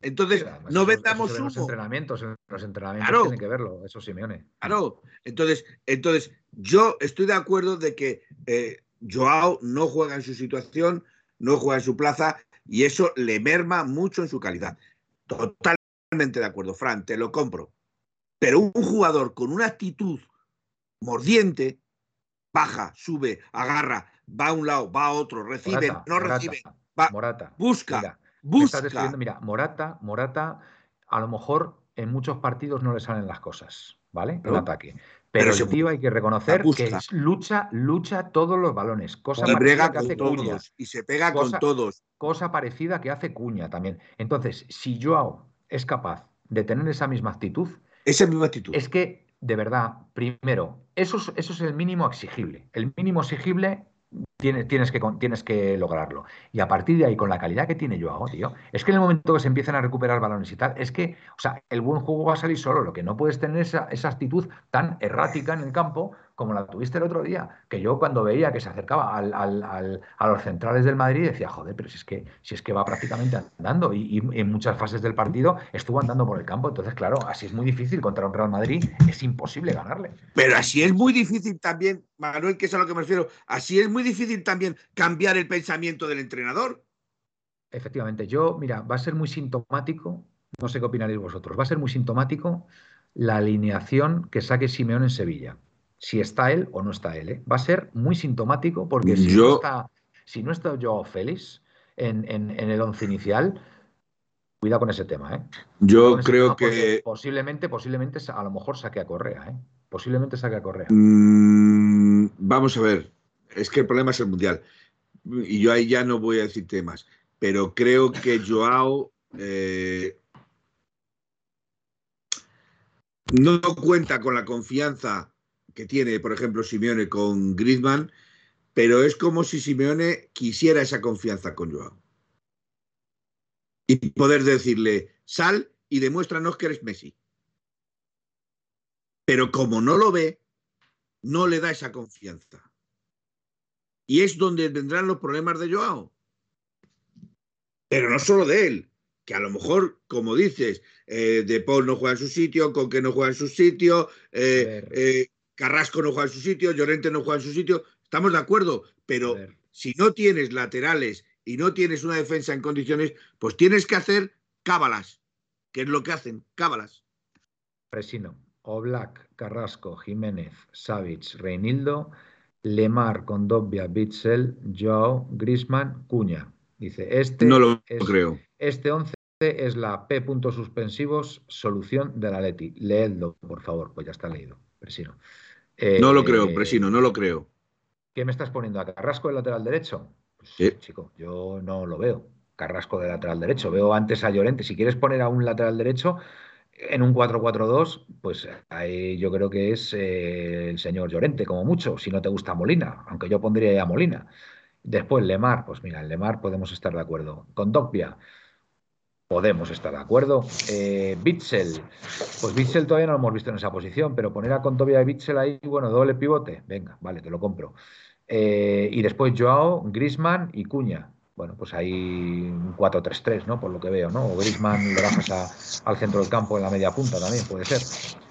Entonces, no vendamos humo. Los entrenamientos, los entrenamientos tienen que verlo, eso Simeone. Claro. Entonces, entonces, yo estoy de acuerdo de que eh, Joao no juega en su situación, no juega en su plaza, y eso le merma mucho en su calidad. Totalmente de acuerdo, Fran, te lo compro. Pero un jugador con una actitud mordiente, baja, sube, agarra, va a un lado, va a otro, recibe, no recibe, va, Morata, busca, busca. mira, Morata, Morata, a lo mejor en muchos partidos no le salen las cosas, ¿vale? El ataque. Pero, el tío hay que reconocer que lucha, lucha todos los balones. Cosa parecida que hace Cuña. Y se pega con todos. Cosa parecida que hace Cuña también. Entonces, si Joao es capaz de tener esa misma actitud. Esa misma actitud. Es que de verdad, primero, eso es, el mínimo exigible. El mínimo exigible Tienes, tienes, que, tienes que lograrlo. Y a partir de ahí, con la calidad que tiene Joao, tío, es que en el momento que se empiezan a recuperar balones y tal, es que, o sea, el buen juego va a salir solo. Lo que no puedes tener esa, esa actitud tan errática en el campo como la tuviste el otro día, que yo cuando veía que se acercaba al, a los centrales del Madrid decía, joder, pero si es que, si es que va prácticamente andando y, en muchas fases del partido estuvo andando por el campo, entonces claro, así es muy difícil contra un Real Madrid, es imposible ganarle. Pero así es muy difícil también, Manuel, que es a lo que me refiero, así es muy difícil también cambiar el pensamiento del entrenador. Efectivamente, yo, mira, va a ser muy sintomático, no sé qué opinaréis vosotros, va a ser muy sintomático la alineación que saque Simeón en Sevilla si está él o no está él. ¿eh? Va a ser muy sintomático porque si, no está, si no está Joao Félix en, el once inicial, cuidado con ese tema. ¿eh? Yo creo que... Posiblemente, posiblemente a lo mejor saque a Correa. ¿eh? Posiblemente saque a Correa. Mm, vamos a ver. Es que el problema es el Mundial. Y yo ahí ya no voy a decir temas. Pero creo que (laughs) Joao... Eh, no cuenta con la confianza que tiene, por ejemplo, Simeone con Griezmann, pero es como si Simeone quisiera esa confianza con Joao. y poder decirle, sal y demuéstranos que eres Messi. Pero como no lo ve, no le da esa confianza. Y es donde vendrán los problemas de Joao. Pero no solo de él, que a lo mejor, como dices, eh, De Paul no juega en su sitio, Conque no juega en su sitio, eh, eh, Carrasco no juega en su sitio, Llorente no juega en su sitio. Estamos de acuerdo, pero si no tienes laterales y no tienes una defensa en condiciones, pues tienes que hacer cábalas, que es lo que hacen, cábalas. Presino, Oblak, Carrasco, Jiménez, Savic, Reinildo, Lemar, Condobia, Bitzel, Joao, Grisman, Cuña. Dice, este no lo creo. Este 11 es la P. suspensivos, solución de la Leti. Leedlo, por favor, pues ya está leído, Presino. No lo creo, eh, Presino, no lo creo. ¿Qué me estás poniendo? ¿A Carrasco de lateral derecho? Pues, sí. chico, yo no lo veo. Carrasco de lateral derecho. Veo antes a Llorente. Si quieres poner a un lateral derecho en un 4-4-2, pues ahí yo creo que es eh, el señor Llorente, como mucho, si no te gusta Molina, aunque yo pondría a Molina. Después Lemar, pues mira, en Lemar podemos estar de acuerdo. Con Dogbia, podemos estar de acuerdo. Eh, Bitzel, pues Bitzel todavía no lo hemos visto en esa posición, pero poner a Condovia y Bitzel ahí, bueno, doble pivote, venga, vale, te lo compro. Eh, y después Joao, Grisman y Cuña. Bueno, pues ahí un 4-3-3, ¿no? Por lo que veo, ¿no? O Grisman le bajas al centro del campo en la media punta también, puede ser.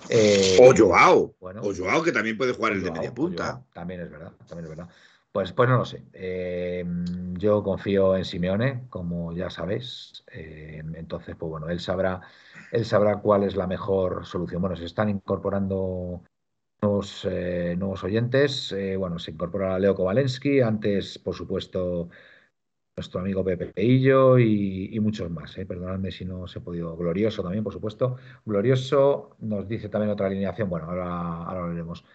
Eh, o Joao. o Joao, que también puede jugar el de media punta. también es verdad, también es verdad. Pues, pues no lo sé. Eh, yo confío en Simeone, como ya sabéis. entonces, pues bueno, él sabrá, él sabrá cuál es la mejor solución. Bueno, se están incorporando nuevos, eh, nuevos oyentes. Eh, bueno, se incorpora Leo Kowalensky, antes, por supuesto, nuestro amigo Pepe Peillo y, muchos más. Eh. Perdonadme si no se ha podido. Glorioso también, por supuesto. Glorioso nos dice también otra alineación. Bueno, ahora, ahora lo veremos.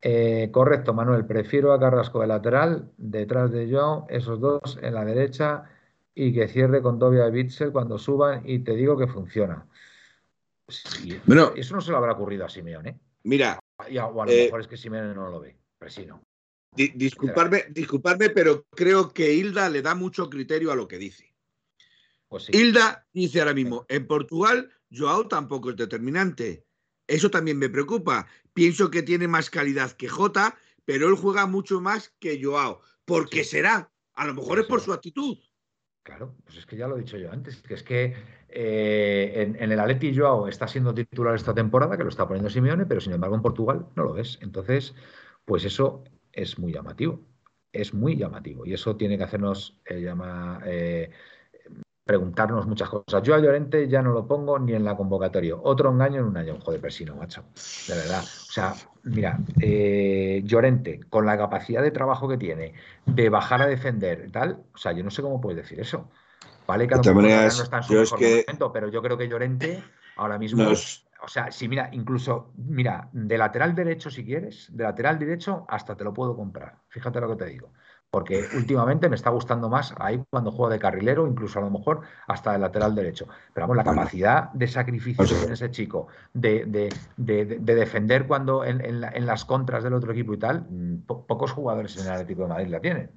Eh, correcto, Manuel. Prefiero a Carrasco de lateral, detrás de Joao, esos dos en la derecha y que cierre con Tobia y Bitzel cuando suban y te digo que funciona. bueno, eso no se le habrá ocurrido a Simeone. Mira, y a, o a lo eh, mejor es que Simeone no lo ve, Presino. disculparme, pero creo que Hilda le da mucho criterio a lo que dice. Pues Hilda dice ahora mismo, en Portugal Joao tampoco es determinante. Eso también me preocupa. Pienso que tiene más calidad que Jota, pero él juega mucho más que Joao. ¿Por qué será? A lo mejor es por su actitud. Claro, pues es que ya lo he dicho yo antes, que es que eh, en, el Atleti Joao está siendo titular esta temporada, que lo está poniendo Simeone, pero sin embargo en Portugal no lo ves. Entonces, pues eso es muy llamativo, es muy llamativo y eso tiene que hacernos eh, llama, eh, preguntarnos muchas cosas. Yo a Llorente ya no lo pongo ni en la convocatoria. Otro engaño en un año. Joder, persino, macho. De verdad. O sea, mira, eh, Llorente, con la capacidad de trabajo que tiene, de bajar a defender, tal, o sea, yo no sé cómo puedes decir eso. Vale, que a lo mejor no está en su mejor momento, pero yo creo que Llorente ahora mismo. O sea, si mira, incluso, mira, de lateral derecho, si quieres, de lateral derecho, hasta te lo puedo comprar. Fíjate lo que te digo porque últimamente me está gustando más ahí cuando juega de carrilero, incluso a lo mejor hasta de lateral derecho. Pero vamos, la capacidad de sacrificio que tiene ese chico, de, defender cuando en, las contras del otro equipo y tal, mm, pocos jugadores en el Atlético de Madrid la tienen.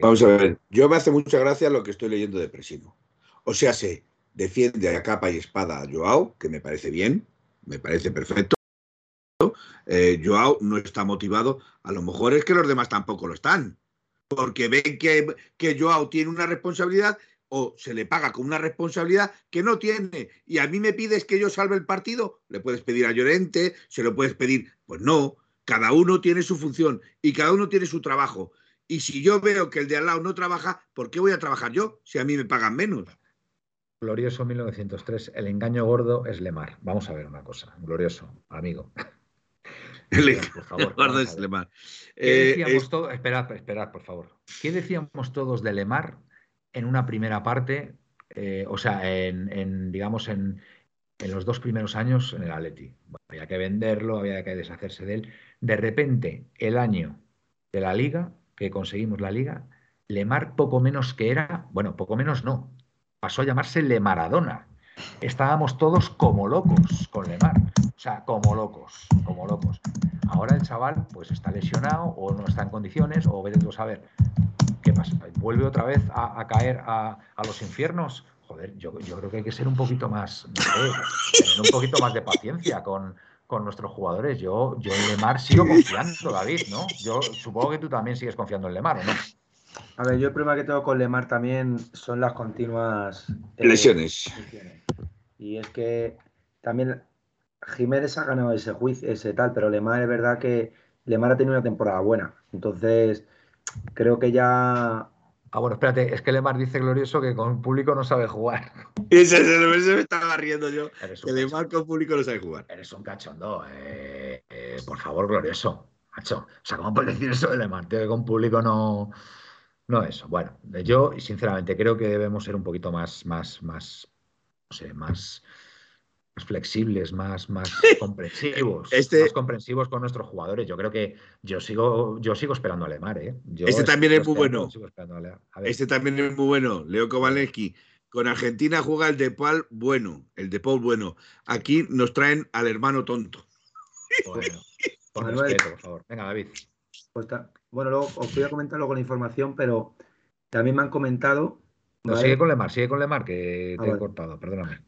Vamos a ver, yo me hace mucha gracia lo que estoy leyendo de Presino. O sea, se defiende a capa y espada a Joao, que me parece bien, me parece perfecto. Eh, Joao no está motivado, a lo mejor es que los demás tampoco lo están porque ven que, que Joao tiene una responsabilidad o se le paga con una responsabilidad que no tiene. Y a mí me pides que yo salve el partido, le puedes pedir a Llorente, se lo puedes pedir. Pues no, cada uno tiene su función y cada uno tiene su trabajo. Y si yo veo que el de al lado no trabaja, ¿por qué voy a trabajar yo si a mí me pagan menos? Glorioso 1903, el engaño gordo es Lemar. Vamos a ver una cosa, glorioso, amigo. (laughs) por favor. Lemar. ¿Qué eh, decíamos Esperad, esperad, por favor. ¿Qué decíamos todos de Lemar en una primera parte? Eh, o sea, en, digamos, en, los dos primeros años en el Atleti. había que venderlo, había que deshacerse de él. De repente, el año de la liga, que conseguimos la liga, Lemar poco menos que era, bueno, poco menos no, pasó a llamarse Le Maradona. Estábamos todos como locos con Lemar, o sea, como locos, como locos. Ahora el chaval pues está lesionado o no está en condiciones o vete a saber qué pasa. ¿Vuelve otra vez a, caer a, los infiernos? joder, yo, creo que hay que ser un poquito más, no sé, tener un poquito más de paciencia con, nuestros jugadores. Yo, yo en Lemar sigo confiando, David, ¿no? Yo supongo que tú también sigues confiando en Lemar, ¿o no? A ver, yo el problema que tengo con Lemar también son las continuas eh, lesiones. Y es que también Jiménez ha ganado ese juicio, ese tal, pero Lemar es verdad que Lemar ha tenido una temporada buena. Entonces, creo que ya. Ah, bueno, espérate, es que Lemar dice glorioso que con público no sabe jugar. (laughs) Ese, se me estaba riendo yo. Que Lemar con público no sabe jugar. Eres un cachondo. Eh, eh, por favor, glorioso. Macho. O sea, ¿cómo puedes decir eso de Lemar? Tío, que con público no. No eso. Bueno, yo sinceramente creo que debemos ser un poquito más, más, más, no sé, más más flexibles, más, más comprensivos, este... más comprensivos con nuestros jugadores. Yo creo que yo sigo, yo sigo esperando a Lemar, ¿eh? este también es muy bueno. Este también es muy bueno. Leo Kowalewski. Con Argentina juega el de Paul bueno, el de Paul bueno. Aquí nos traen al hermano tonto. Bueno, (laughs) por respeto, por favor. Venga, David. Pues bueno, luego os voy a comentar luego la información, pero también me han comentado. No, sigue con Lemar, sigue con Lemar, que te he cortado, perdóname.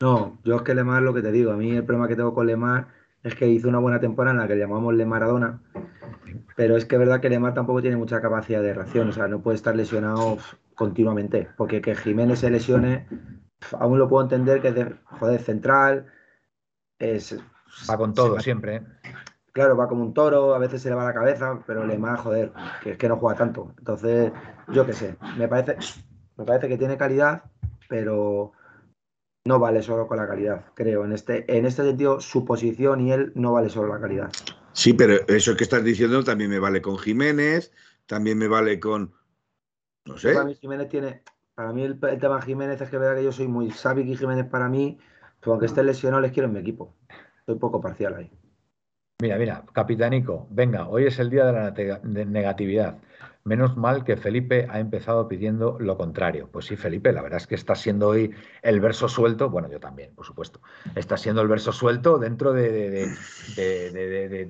No, yo es que Lemar, lo que te digo, a mí el problema que tengo con Lemar es que hizo una buena temporada en la que le llamamos Lemaradona, pero es que es verdad que Lemar tampoco tiene mucha capacidad de reacción, o sea, no puede estar lesionado continuamente, porque que Jiménez se lesione, aún lo puedo entender que es de, joder, central, es... Va con todo siempre. ¿eh? Claro, va como un toro, a veces se le va la cabeza, pero Lemar, joder, que es que no juega tanto. Entonces, yo qué sé, me parece, me parece que tiene calidad, pero no vale solo con la calidad, creo. En este, en este sentido, su posición y él no vale solo la calidad. Sí, pero eso que estás diciendo también me vale con Jiménez, también me vale con. No sé. Para mí, Jiménez tiene. Para mí, el, tema Jiménez es que verdad que yo soy muy. Sabi y Jiménez, para mí, pues aunque esté lesionado, les quiero en mi equipo. Soy poco parcial ahí. Mira, mira, capitanico, venga, hoy es el día de la negatividad. Menos mal que Felipe ha empezado pidiendo lo contrario. Pues sí, Felipe, la verdad es que está siendo hoy el verso suelto, bueno, yo también, por supuesto, está siendo el verso suelto dentro de,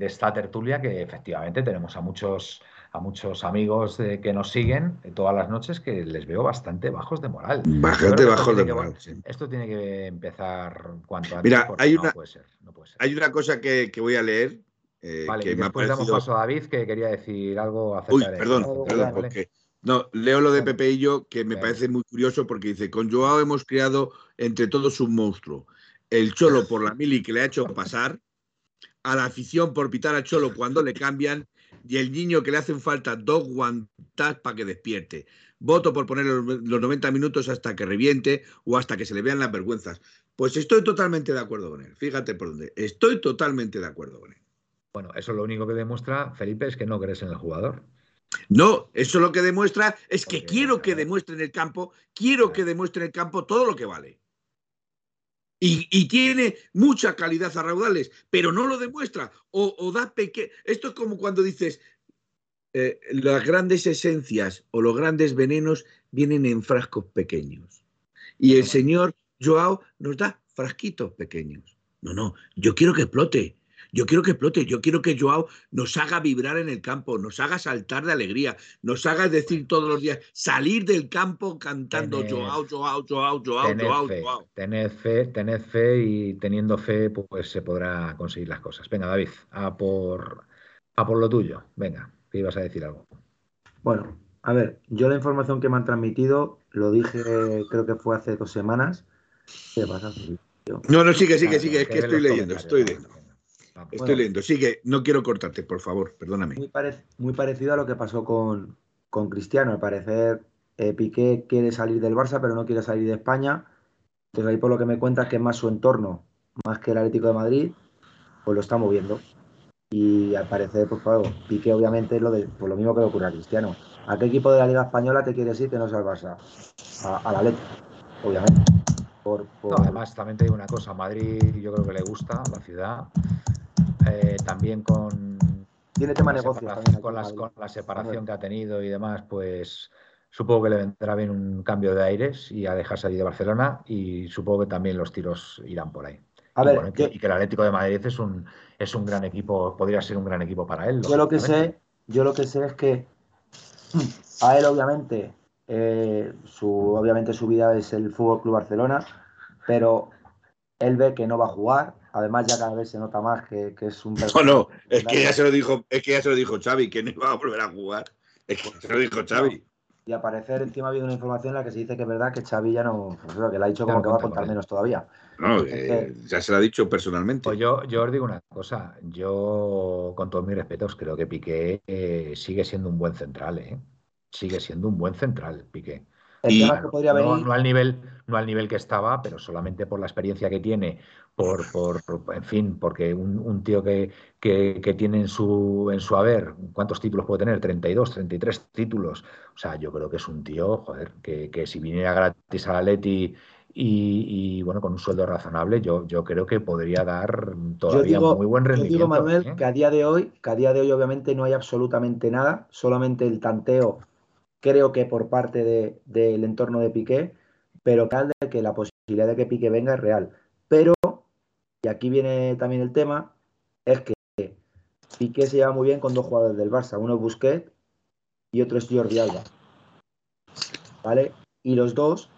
esta tertulia que efectivamente tenemos a muchos, a muchos amigos que nos siguen todas las noches que les veo bastante bajos de moral. Bastante bajos de moral. Esto tiene que empezar cuanto antes. Mira, hay una, hay una cosa que, que voy a leer eh, vale, después damos paso a David, que quería decir algo acerca Uy, perdón, perdón, porque... No, leo lo de Pepe y yo, que me parece muy curioso porque dice, con Joao hemos creado entre todos un monstruo. El Cholo por la mili que le ha hecho pasar, a la afición por pitar al Cholo cuando le cambian y el niño que le hacen falta dos guantas para que despierte. Voto por poner los 90 minutos hasta que reviente o hasta que se le vean las vergüenzas. Pues estoy totalmente de acuerdo con él. Fíjate por dónde. Estoy totalmente de acuerdo con él. Bueno, eso lo único que demuestra, Felipe, es que no crees en el jugador. No, eso lo que demuestra es que quiero que demuestre en el campo, quiero que demuestre en el campo todo lo que vale. Y, tiene mucha calidad a raudales, pero no lo demuestra. O, da pequeño. Esto es como cuando dices, eh, las grandes esencias o los grandes venenos vienen en frascos pequeños. Y el señor Joao nos da frasquitos pequeños. No, no, yo quiero que explote. Yo quiero que explote, yo quiero que Joao nos haga vibrar en el campo, nos haga saltar de alegría, nos haga decir todos los días, salir del campo cantando Joao, Joao, Joao, Joao, Joao, Joao. Tened fe, tened fe y teniendo fe, pues se podrá conseguir las cosas. Venga, David, a por, a por lo tuyo. Venga, que ibas a decir algo. Bueno, a ver, yo la información que me han transmitido, lo dije, creo que fue hace dos semanas. ¿Qué pasa? No, no, sigue, sigue, sigue, es que estoy leyendo, estoy leyendo. Estoy leyendo. Sigue, no quiero cortarte, por favor, perdóname. Muy, parecido a lo que pasó con, Cristiano. Al parecer, eh, Piqué quiere salir del Barça, pero no quiere salir de España. Entonces, ahí por lo que me cuentas, que es más su entorno, más que el Atlético de Madrid, pues lo está moviendo. Y al parecer, por favor, Piqué obviamente es lo, de, pues lo mismo que le ocurre a Cristiano. ¿A qué equipo de la Liga Española te quieres ir que no sea el Barça? A, la Atlético, obviamente. además, también te digo una cosa, Madrid yo creo que le gusta, la ciudad, eh, también con, Tiene tema con, negocio, con, la separación que ha tenido y demás, pues supongo que le vendrá bien un cambio de aires y a dejar salir de Barcelona y supongo que también los tiros irán por ahí. y, que, el Atlético de Madrid es un, es un gran equipo, podría ser un gran equipo para él. Yo lo que sé, yo lo que sé es que a él obviamente eh, su, obviamente su vida es el Fútbol Club Barcelona, pero él ve que no va a jugar. Además, ya cada vez se nota más que, es un. (laughs) No, no, es que ya se lo dijo, es que ya se lo dijo Xavi, que no iba a volver a jugar. Es que se lo dijo Xavi. Y al parecer, encima ha habido una información en la que se dice que es verdad que Xavi ya no. Pues, que le ha dicho como que va a contar menos todavía. No, eh, ya se lo ha dicho personalmente. Pues yo, yo os digo una cosa. Yo, con todos mis respetos, creo que Piqué eh, sigue siendo un buen central, ¿eh? Sigue siendo un buen central, Piqué no, al nivel, no al nivel que estaba, pero solamente por la experiencia que tiene, por, por en fin, porque un, tío que, que, tiene en su, en su haber, ¿cuántos títulos puede tener? 32, 33 títulos. O sea, yo creo que es un tío, joder, que, que si viniera gratis a la Leti y, y, bueno, con un sueldo razonable, yo, yo creo que podría dar todavía muy buen rendimiento. Yo digo, Manuel, ¿eh? que a día de hoy, que a día de hoy obviamente no hay absolutamente nada, solamente el tanteo creo que por parte del entorno de Piqué, pero de que la posibilidad de que Piqué venga es real. Pero, y aquí viene también el tema, es que Piqué se lleva muy bien con dos jugadores del Barça, uno es Busquets y otro es Jordi Alba. ¿Vale? Y los dos...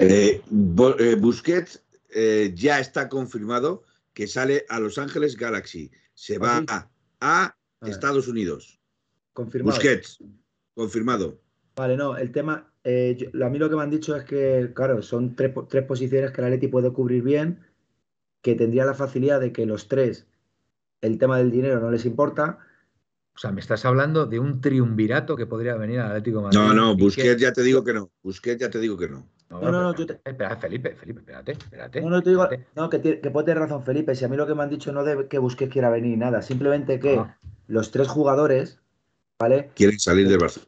Eh, eh, Busquets eh, ya está confirmado que sale a Los Ángeles Galaxy. Se va ¿Ah, a, a Estados Unidos. Confirmado. Busquets, confirmado. Vale, no, el tema, eh, a mí lo que me han dicho es que, claro, son tres, posiciones que la Leti puede cubrir bien, que tendría la facilidad de que los tres, el tema del dinero no les importa. O sea, me estás hablando de un triunvirato que podría venir al Atlético Madrid. No, no, Busquets ya te digo que no. Busquets ya te digo que no. No, no, no, Espera, Felipe, Felipe, espérate, espérate. No, no, te digo, no, que, puede tener razón Felipe. Si a mí lo que me han dicho no de que Busquets quiera venir nada, simplemente que ah. los tres jugadores ¿vale? Quieren salir del Barça.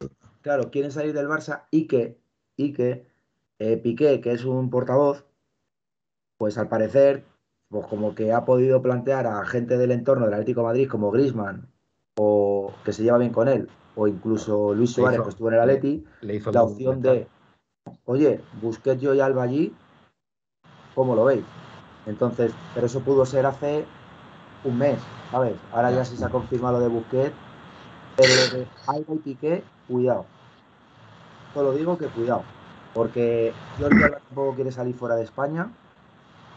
Claro, quieren salir del Barça y que, y que eh, Piqué, que es un portavoz, pues al parecer, pues como que ha podido plantear a gente del entorno del Atlético de Madrid como Grisman, o que se lleva bien con él, o incluso Luis Suárez, que estuvo en el Atleti, la opción de, oye, Busquets yo y Alba allí, ¿cómo lo veis? Entonces, pero eso pudo ser hace un mes, ¿sabes? Ahora ya sí se ha confirmado de Busquets pero de y Piqué, cuidado. Solo digo que cuidado. Porque Jordi Alba tampoco quiere salir fuera de España.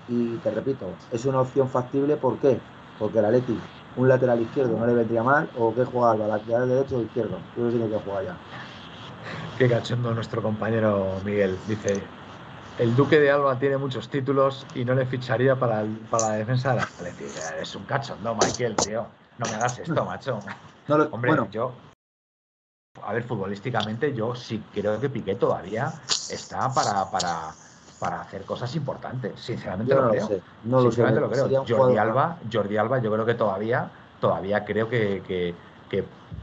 Y te repito, es una opción factible. ¿Por qué? Porque la Leti, un lateral izquierdo no le vendría mal. ¿O qué juega Alba? ¿Lateral derecho o izquierdo? Yo no sé qué juega ya. Qué cachondo nuestro compañero Miguel. Dice, el Duque de Alba tiene muchos títulos y no le ficharía para, para la defensa de la Leti. Es un cachondo, Michael, tío. No me hagas esto, macho. Hombre, bueno. yo. A ver, futbolísticamente, yo sí creo que Piqué todavía está para, para, para hacer cosas importantes. Sinceramente lo, creo. No Sinceramente lo, creo. Jordi Alba, Jordi Alba, yo creo que todavía, todavía creo que, que,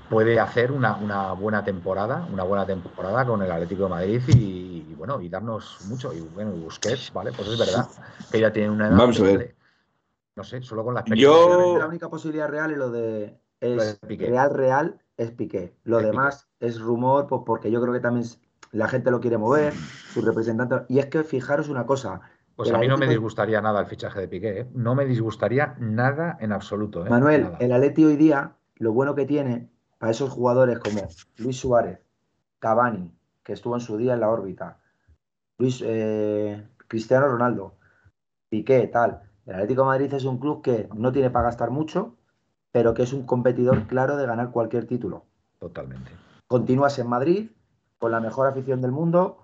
puede hacer una, una, buena temporada, una buena temporada con el Atlético de Madrid y, bueno, y darnos mucho. Y bueno, Busquets, vale, pues es verdad que ya tiene una edad. Vamos a ver. No sé, solo con la experiencia. Yo... La única posibilidad real es lo de es real, real, es Piqué. Lo demás es rumor, pues porque yo creo que también la gente lo quiere mover, su representante. Y es que fijaros una cosa. Pues a mí no me disgustaría nada el fichaje de Piqué, ¿eh? no me disgustaría nada en absoluto. ¿eh? Manuel, el Atleti hoy día, lo bueno que tiene para esos jugadores como Luis Suárez, Cavani, que estuvo en su día en la órbita, Luis eh, Cristiano Ronaldo, Piqué, tal. El Atlético de Madrid es un club que no tiene para gastar mucho, pero que es un competidor claro de ganar cualquier título. Totalmente. Continúas en Madrid, con la mejor afición del mundo,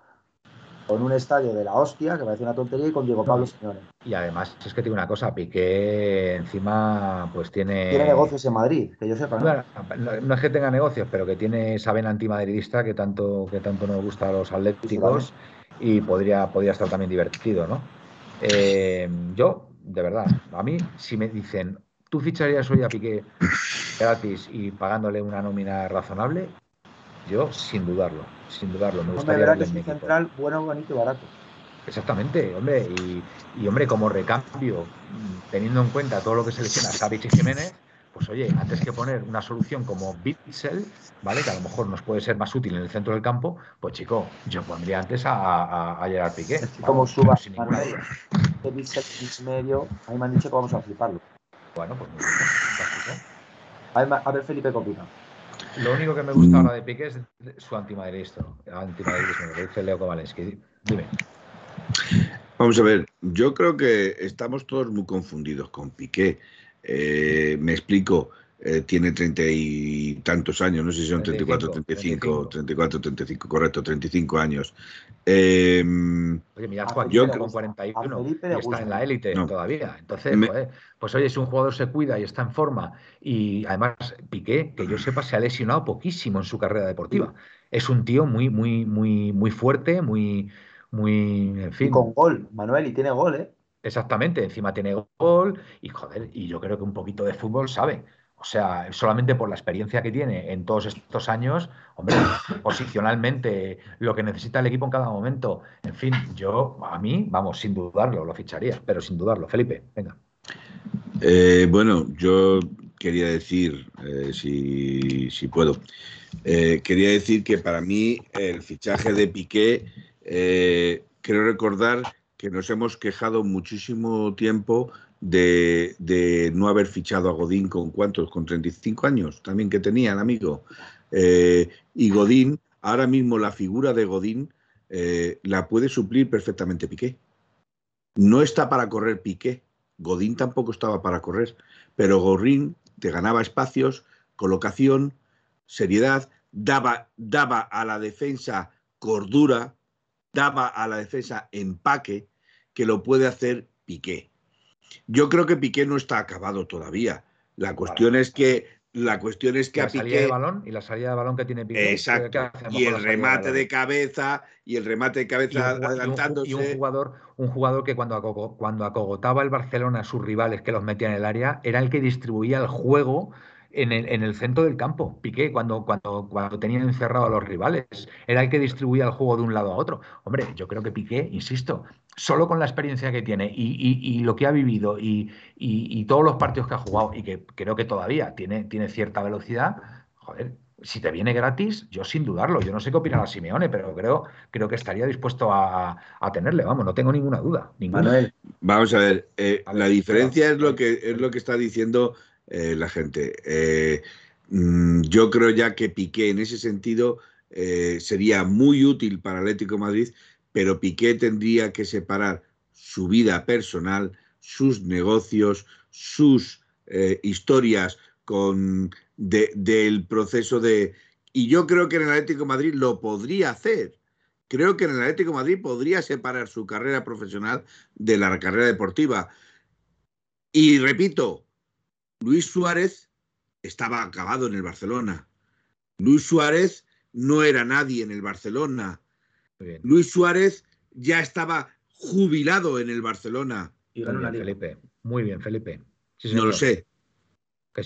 con un estadio de la hostia, que parece una tontería, y con Diego Pablo Señores. Y además, es que tiene una cosa, Piqué encima pues tiene... Tiene negocios en Madrid, que yo sepa, ¿no? no, es que tenga negocios, pero que tiene esa vena antimadridista que tanto, que tanto nos gusta a los atléticos y podría, podría estar también divertido, ¿no? Eh, yo, de verdad, a mí, si me dicen, ¿Tú ficharías hoy a Piqué gratis y pagándole una nómina razonable? Yo, sin dudarlo, sin dudarlo. Me gustaría que es un central bueno, bonito y barato. Exactamente, hombre. Y, hombre, como recambio, teniendo en cuenta todo lo que selecciona Savic y Jiménez, pues oye, antes que poner una solución como Bitzel, ¿vale? Que a lo mejor nos puede ser más útil en el centro del campo, pues chico, yo pondría antes a, a, Gerard Piqué. como suba sin ninguna duda. Bitzel medio, a mí me han dicho que vamos a fliparlo. Bueno, pues muy A ver, Felipe, ¿qué Lo único que me gusta ahora de Piqué es su antimadridismo. Antimadridismo, lo dice Leo Kowalski. Dime. Vamos a ver, yo creo que estamos todos muy confundidos con Piqué. Eh, me explico, eh, tiene treinta y tantos años, no sé si son 34, 35, 34, 35, correcto, 35 años. Eh, oye, mira, Joaquín yo, con 41 y está en la élite todavía. Entonces, pues oye, si un jugador se cuida y está en forma y además Piqué, que yo sepa, se ha lesionado poquísimo en su carrera deportiva. Es un tío muy, muy, muy, muy fuerte, muy, muy, en fin. Y con gol, Manuel, y tiene gol, ¿eh? Exactamente, encima tiene gol y joder, y yo creo que un poquito de fútbol sabe. O sea, solamente por la experiencia que tiene en todos estos años, hombre, posicionalmente, lo que necesita el equipo en cada momento. En fin, yo, a mí, vamos, sin dudarlo, lo ficharía, pero sin dudarlo. Felipe, venga. Eh, bueno, yo quería decir, eh, si, si, puedo, eh, quería decir que para mí el fichaje de Piqué, quiero recordar que nos hemos quejado muchísimo tiempo de, no haber fichado a Godín con cuántos, con 35 años también que tenía el amigo. Eh, y Godín, ahora mismo la figura de Godín eh, la puede suplir perfectamente Piqué. No está para correr Piqué, Godín tampoco estaba para correr, pero Godín te ganaba espacios, colocación, seriedad, daba, daba a la defensa cordura, daba a la defensa empaque, que lo puede hacer Piqué. Yo creo que Piqué no está acabado todavía. La cuestión es que la cuestión es que a Piqué de balón y la salida de balón que tiene Piqué. Exacto. Y el remate de, cabeza y el remate de cabeza adelantándose. Y un, jugador, un jugador que cuando, cuando acogotaba el Barcelona a sus rivales que los metía en el área era el que distribuía el juego en el, en el, centro del campo. Piqué, cuando, cuando, cuando tenían encerrado a los rivales, era el que distribuía el juego de un lado a otro. Hombre, yo creo que Piqué, insisto, solo con la experiencia que tiene y, lo que ha vivido y, todos los partidos que ha jugado y que creo que todavía tiene, tiene cierta velocidad, joder, si te viene gratis, yo sin dudarlo, yo no sé qué opinará Simeone, pero creo, creo que estaría dispuesto a, tenerle, vamos, no tengo ninguna duda. Manuel, vamos a ver, eh, la diferencia es lo que es lo que está diciendo eh, la gente. Eh, mm, yo creo ya que Piqué en ese sentido sería muy útil para Atlético Madrid pero Piqué tendría que separar su vida personal, sus negocios, sus eh, historias con del proceso de... Y yo creo que en el Atlético Madrid lo podría hacer. Creo que en el Atlético Madrid podría separar su carrera profesional de la carrera deportiva. Y repito, Luis Suárez estaba acabado en el Barcelona. Luis Suárez no era nadie en el Barcelona. Luis Suárez ya estaba jubilado en el Barcelona. Y Felipe. Muy bien, Felipe. no lo sé.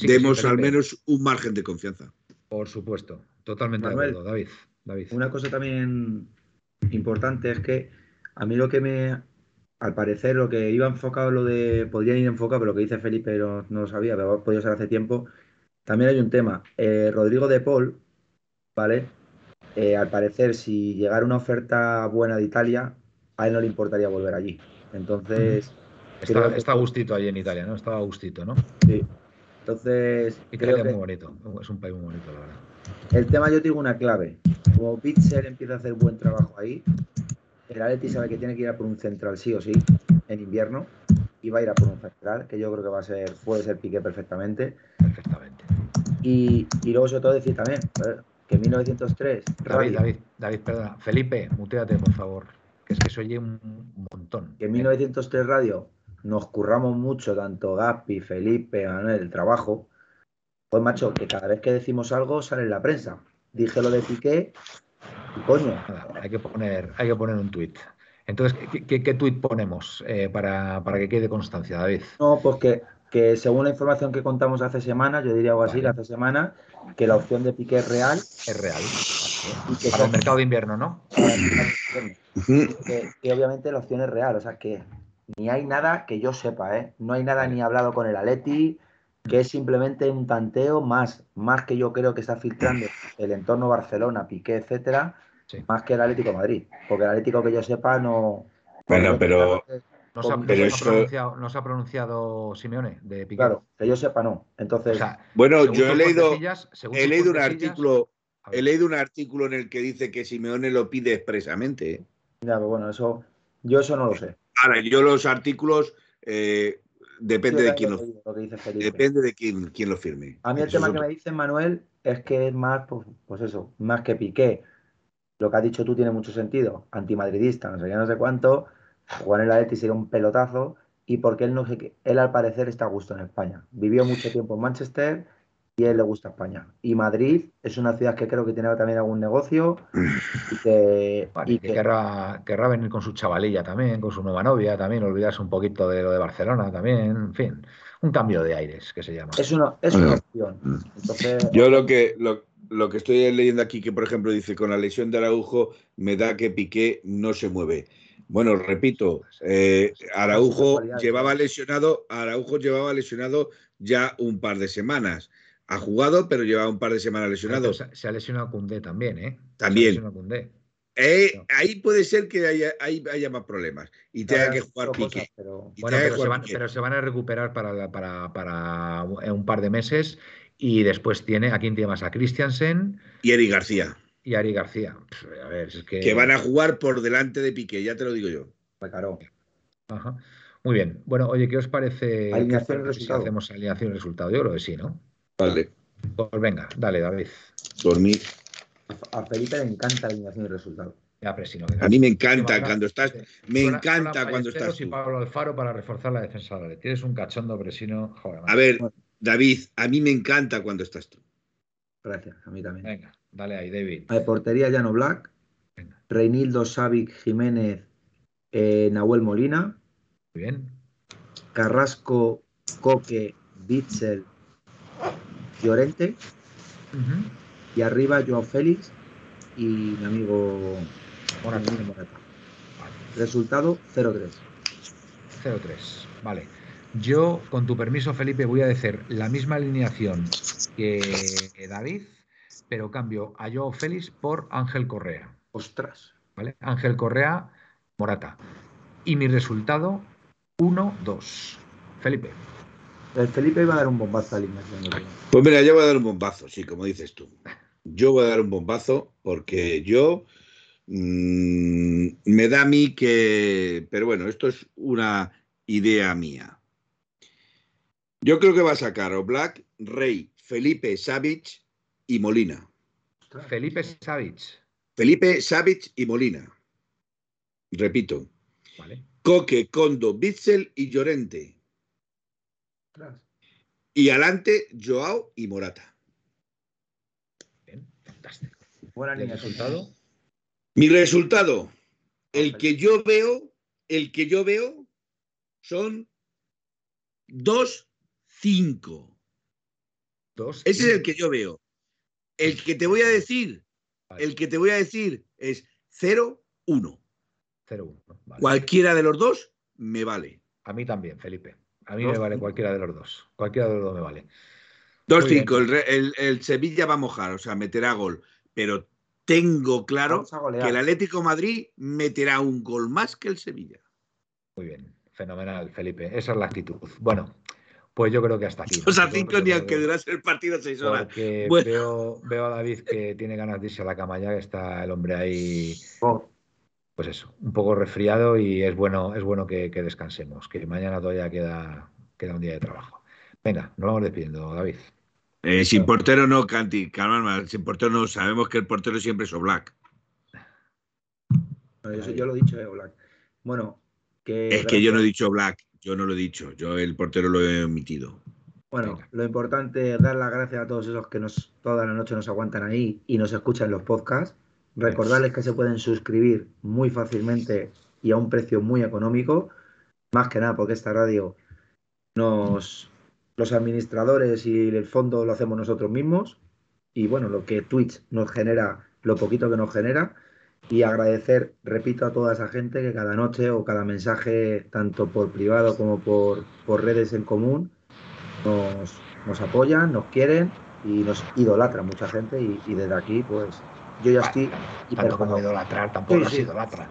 Demos al menos un margen de confianza. Por supuesto, totalmente de acuerdo, David. David. Una cosa también importante es que a mí lo que me, al parecer, lo que iba enfocado, lo de, podría ir enfocado, pero lo que dice Felipe no, lo sabía, pero podido ser hace tiempo. También hay un tema. Eh, Rodrigo de Paul, ¿vale? Eh, al parecer, si llegara una oferta buena de Italia, a él no le importaría volver allí. Entonces. Está, a gustito allí en Italia, ¿no? Estaba a gustito, ¿no? Sí. Entonces. Italia es muy bonito, es un país muy bonito, la verdad. El tema, yo digo una clave. Como Pitzer empieza a hacer buen trabajo ahí, el Atleti sabe que tiene que ir a por un central sí o sí, en invierno, y va a ir a por un central, que yo creo que va a ser, puede ser Piqué perfectamente. Perfectamente. Y, y luego, sobre todo, decir también, que 1903. David, David, David, perdona. Felipe, muteate, por favor. Que es que se oye un montón. Que en 1903 Radio nos curramos mucho, tanto Gaspi, Felipe, Manuel, el trabajo. Pues, macho, que cada vez que decimos algo sale en la prensa. Dije lo de Piqué coño. hay, que poner, hay que poner un tuit. Entonces, ¿qué, qué, tuit ponemos eh, para, para, que quede constancia, David? No, pues que, que según la información que contamos hace semanas, yo diría algo así, hace semanas, que la opción de Piqué es real. Es real. Para el mercado de invierno, ¿no? Y obviamente la opción es real, o sea que ni hay nada que yo sepa, ¿eh? No hay nada ni hablado con el Aleti, que es simplemente un tanteo más, más que yo creo que está filtrando el entorno Barcelona, Piqué, etcétera, más que el Atlético Madrid. Porque el Atlético que yo sepa no. Bueno, pero No se, ha, Pero no se ha eso- pronunciado, no se ha pronunciado Simeone de Piqué. Claro, que yo sepa no. Entonces, O sea, Bueno, yo he leído, he leído un artículo, he leído un artículo en el que dice que Simeone lo pide expresamente. ¿eh? ya, pero bueno, eso, yo eso no lo sé. Ahora, yo los artículos eh, depende de quién lo depende de quién, quién lo firme. A mí el Eso tema es que otro. me dice Manuel es que es más, pues, pues eso, más que Piqué. Lo que has dicho tú tiene mucho sentido. Antimadridista, no sé qué, no sé cuánto. Jugar en el Atleti sería un pelotazo. Y porque él no sé qué, él al parecer está a gusto en España. Vivió mucho tiempo en Manchester y a él le gusta España. Y Madrid es una ciudad que creo que tiene también algún negocio y que, (clears throat) Bueno, y y que que- querrá, querrá venir con su chavalilla también, con su nueva novia también, olvidarse un poquito de lo de Barcelona también, en fin, un cambio de aires que se llama. es una, es una opción. Entonces, Yo lo que, lo, lo que estoy leyendo aquí, que por ejemplo dice, con la lesión de Araujo, me da que Piqué no se mueve. Bueno, repito, eh, Araujo llevaba lesionado, Araujo llevaba lesionado ya un par de semanas. Ha jugado, pero llevaba un par de semanas lesionado. Se, se ha lesionado Koundé también, ¿eh? También. Se ha lesionado Koundé. Eh, No. ahí puede ser que haya, haya más problemas y tenga que jugar cosas, Piqué. pero- Bueno, pero se, van, Piqué. pero se van a recuperar para, para, para un par de meses y después tiene, ¿a quién tiene más? A Christiansen Y Eric García, y Ari García. Pff, A ver, es que... que van a jugar por delante de Piqué, ya te lo digo yo. Recaro. Ajá. Muy bien. Bueno, oye, ¿qué os parece, Alineación y parece si resultado. hacemos alineación y resultado? Yo creo que sí, ¿no? Vale, Pues venga, dale, David. por mí. A Felipe le encanta la alineación y resultado. Ya. A mí me encanta cuando estás, me Suena- encanta suena cuando estás y tú. Pablo Alfaro para reforzar la defensa de Tienes un cachondo, Presino. Joder, A ver, David, a mí me encanta cuando estás tú. Gracias, a mí también. Venga, dale ahí, David. De portería Llano Black, Venga. Reinildo Savic Jiménez, eh, Nahuel Molina, Muy bien. Carrasco, Coque, Bitzel, Llorente y arriba Joao Félix y mi amigo Morata. Morata. Vale. Resultado 0-3. 0-3. Vale. Yo, con tu permiso, Felipe, voy a decir la misma alineación que David, pero cambio a Joao Félix por Ángel Correa. Ostras. ¿Vale? Ángel Correa, Morata. Y mi resultado, 1-2. Felipe. El Felipe iba a dar un bombazo a alineación. Pues mira, yo voy a dar un bombazo, sí, como dices tú. Yo voy a dar un bombazo porque yo mm, me da a mí que, pero bueno, esto es una idea mía. Yo creo que va a sacar Black, Rey, Felipe, Savic y Molina. Felipe Savic. Felipe, Savic y Molina. Repito, ¿Vale? Coque, Condo, Bitzel y Llorente. Y adelante, Joao y Morata. Bien, fantástico. Buena ¿Y el alineación. resultado? Mi resultado, el que yo veo, el que yo veo son 2-5. Dos. Ese es el que yo veo. El que te voy a decir, Vale, el que te voy a decir es 0-1. 0-1. Vale. Cualquiera de los dos me vale. A mí también, Felipe. A mí Dos, me vale cinco. cualquiera de los dos. Cualquiera de los dos me vale. Muy 2-5. El, el- el Sevilla va a mojar, o sea, meterá gol. Pero tengo claro que el Atlético Madrid meterá un gol más que el Sevilla. Muy bien. Fenomenal, Felipe. Esa es la actitud. Bueno, pues yo creo que hasta aquí. ¿no? 2 a Yo 5 creo ni que- aunque durase el partido 6 horas. Porque Bueno. veo, veo a David que tiene ganas de irse a la cama ya, que está el hombre ahí, Oh, pues eso, un poco resfriado y es bueno, es bueno que, que descansemos, que mañana todavía queda, queda un día de trabajo. Venga, nos vamos despidiendo, David. Eh, sin portero no, Canti, calma, sin portero no, sabemos que el portero siempre es Oblak. bueno, yo, yo lo he dicho, eh, Black. Bueno, que. Es que yo no he dicho Black, yo no lo he dicho, yo el portero lo he omitido. Bueno, Venga. lo importante es dar las gracias a todos esos que nos toda la noche nos aguantan ahí y nos escuchan los podcasts. Recordarles que se pueden suscribir muy fácilmente y a un precio muy económico. Más que nada porque esta radio nos los administradores y el fondo lo hacemos nosotros mismos. Y bueno, lo que Twitch nos genera, lo poquito que nos genera. Y agradecer, repito, a toda esa gente que cada noche o cada mensaje, tanto por privado como por, por redes en común, nos, nos apoyan, nos quieren y nos idolatran mucha gente y, y desde aquí pues yo ya estoy tanto como idolatrar, tampoco sí, idolatra.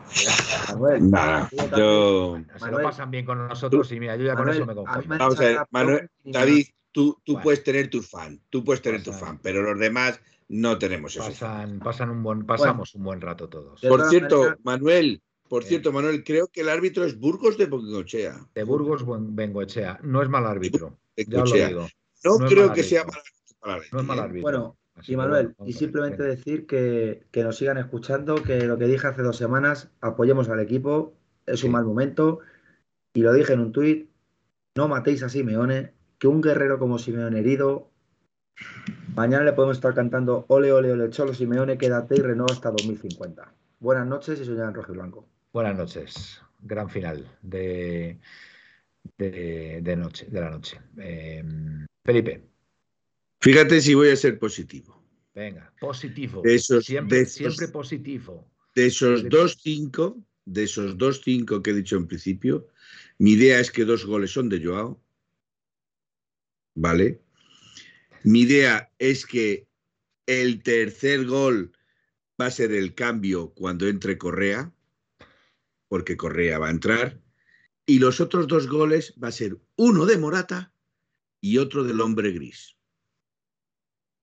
Manuel, Nada, yo... Se lo pasan bien con nosotros y mira, yo ya con eso me conformo. Vamos a ver, Manuel, David, tú, tú puedes tener tu fan, tú puedes tener tu fan, pero los demás no tenemos eso. Pasan, pasan un buen, pasamos un buen rato todos. Por cierto, Manuel, por cierto, Manuel, creo que el árbitro es Burgos de Bengochea. De Burgos Bengochea. No es mal árbitro. Ya lo digo. No, creo que sea mal árbitro. No es mal árbitro. Bueno, y Manuel, y simplemente decir que, nos sigan escuchando, que lo que dije hace dos semanas, apoyemos al equipo, es un mal momento, y lo dije en un tuit, no matéis a Simeone, que un guerrero como Simeone herido, mañana le podemos estar cantando ole, ole, ole, cholo Simeone, quédate y renueva hasta 2050. Buenas noches y soy en rojo y blanco. Buenas noches, gran final de, de, noche, de la noche. Em, Felipe. Fíjate si voy a ser positivo. Venga, positivo. De esos, siempre, siempre positivo. De esos dos cinco, de esos dos cinco que he dicho en principio, mi idea es que dos goles son de Joao. ¿Vale? Mi idea es que el tercer gol va a ser el cambio cuando entre Correa, porque Correa va a entrar. Y los otros dos goles va a ser uno de Morata y otro del hombre gris.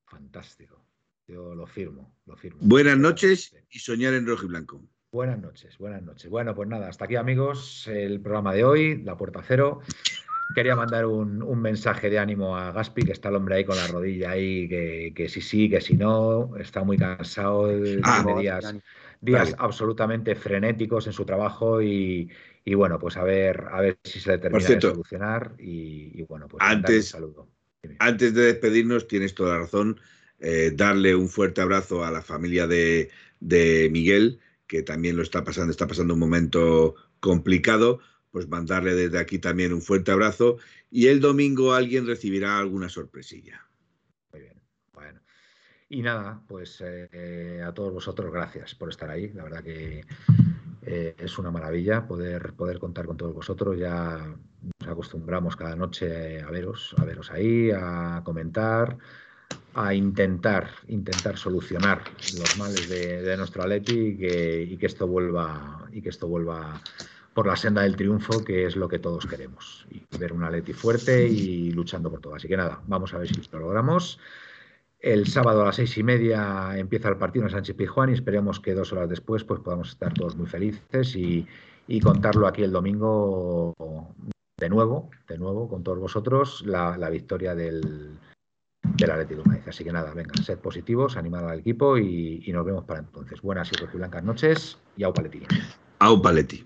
Fantástico. Yo lo firmo, lo firmo. Buenas noches y soñar en rojo y blanco. Buenas noches, buenas noches. Bueno, pues nada, hasta aquí amigos el programa de hoy, La Puerta Cero. Quería mandar un, mensaje de ánimo a Gaspi, que está el hombre ahí con la rodilla ahí, que, sí sí, que si no, está muy cansado, ah, tiene días, días absolutamente frenéticos en su trabajo y, bueno, pues a ver, a ver si se le termina de solucionar y, bueno, pues antes, un saludo. Antes de despedirnos, tienes toda la razón. Eh, darle un fuerte abrazo a la familia de, Miguel, que también lo está pasando, está pasando un momento complicado. Pues mandarle desde aquí también un fuerte abrazo. Y el domingo alguien recibirá alguna sorpresilla. Muy bien. Bueno. Y nada, pues eh, a todos vosotros, gracias por estar ahí. La verdad que eh, es una maravilla poder, poder contar con todos vosotros. Ya nos acostumbramos cada noche a veros, a veros ahí, a comentar, a intentar, intentar solucionar los males de, nuestro Atleti y que, y que, esto vuelva y que esto vuelva por la senda del triunfo, que es lo que todos queremos. Y ver un Atleti fuerte y luchando por todo. Así que nada, vamos a ver si lo logramos. El sábado a las seis y media empieza el partido en Sánchez Pizjuán y esperemos que dos horas después pues podamos estar todos muy felices y, contarlo aquí el domingo de nuevo, de nuevo con todos vosotros la, victoria del, del Atlético de Madrid. Así que nada, venga, sed positivos, animar al equipo y, nos vemos para entonces. Buenas y blancas noches y au paleti. Au paleti.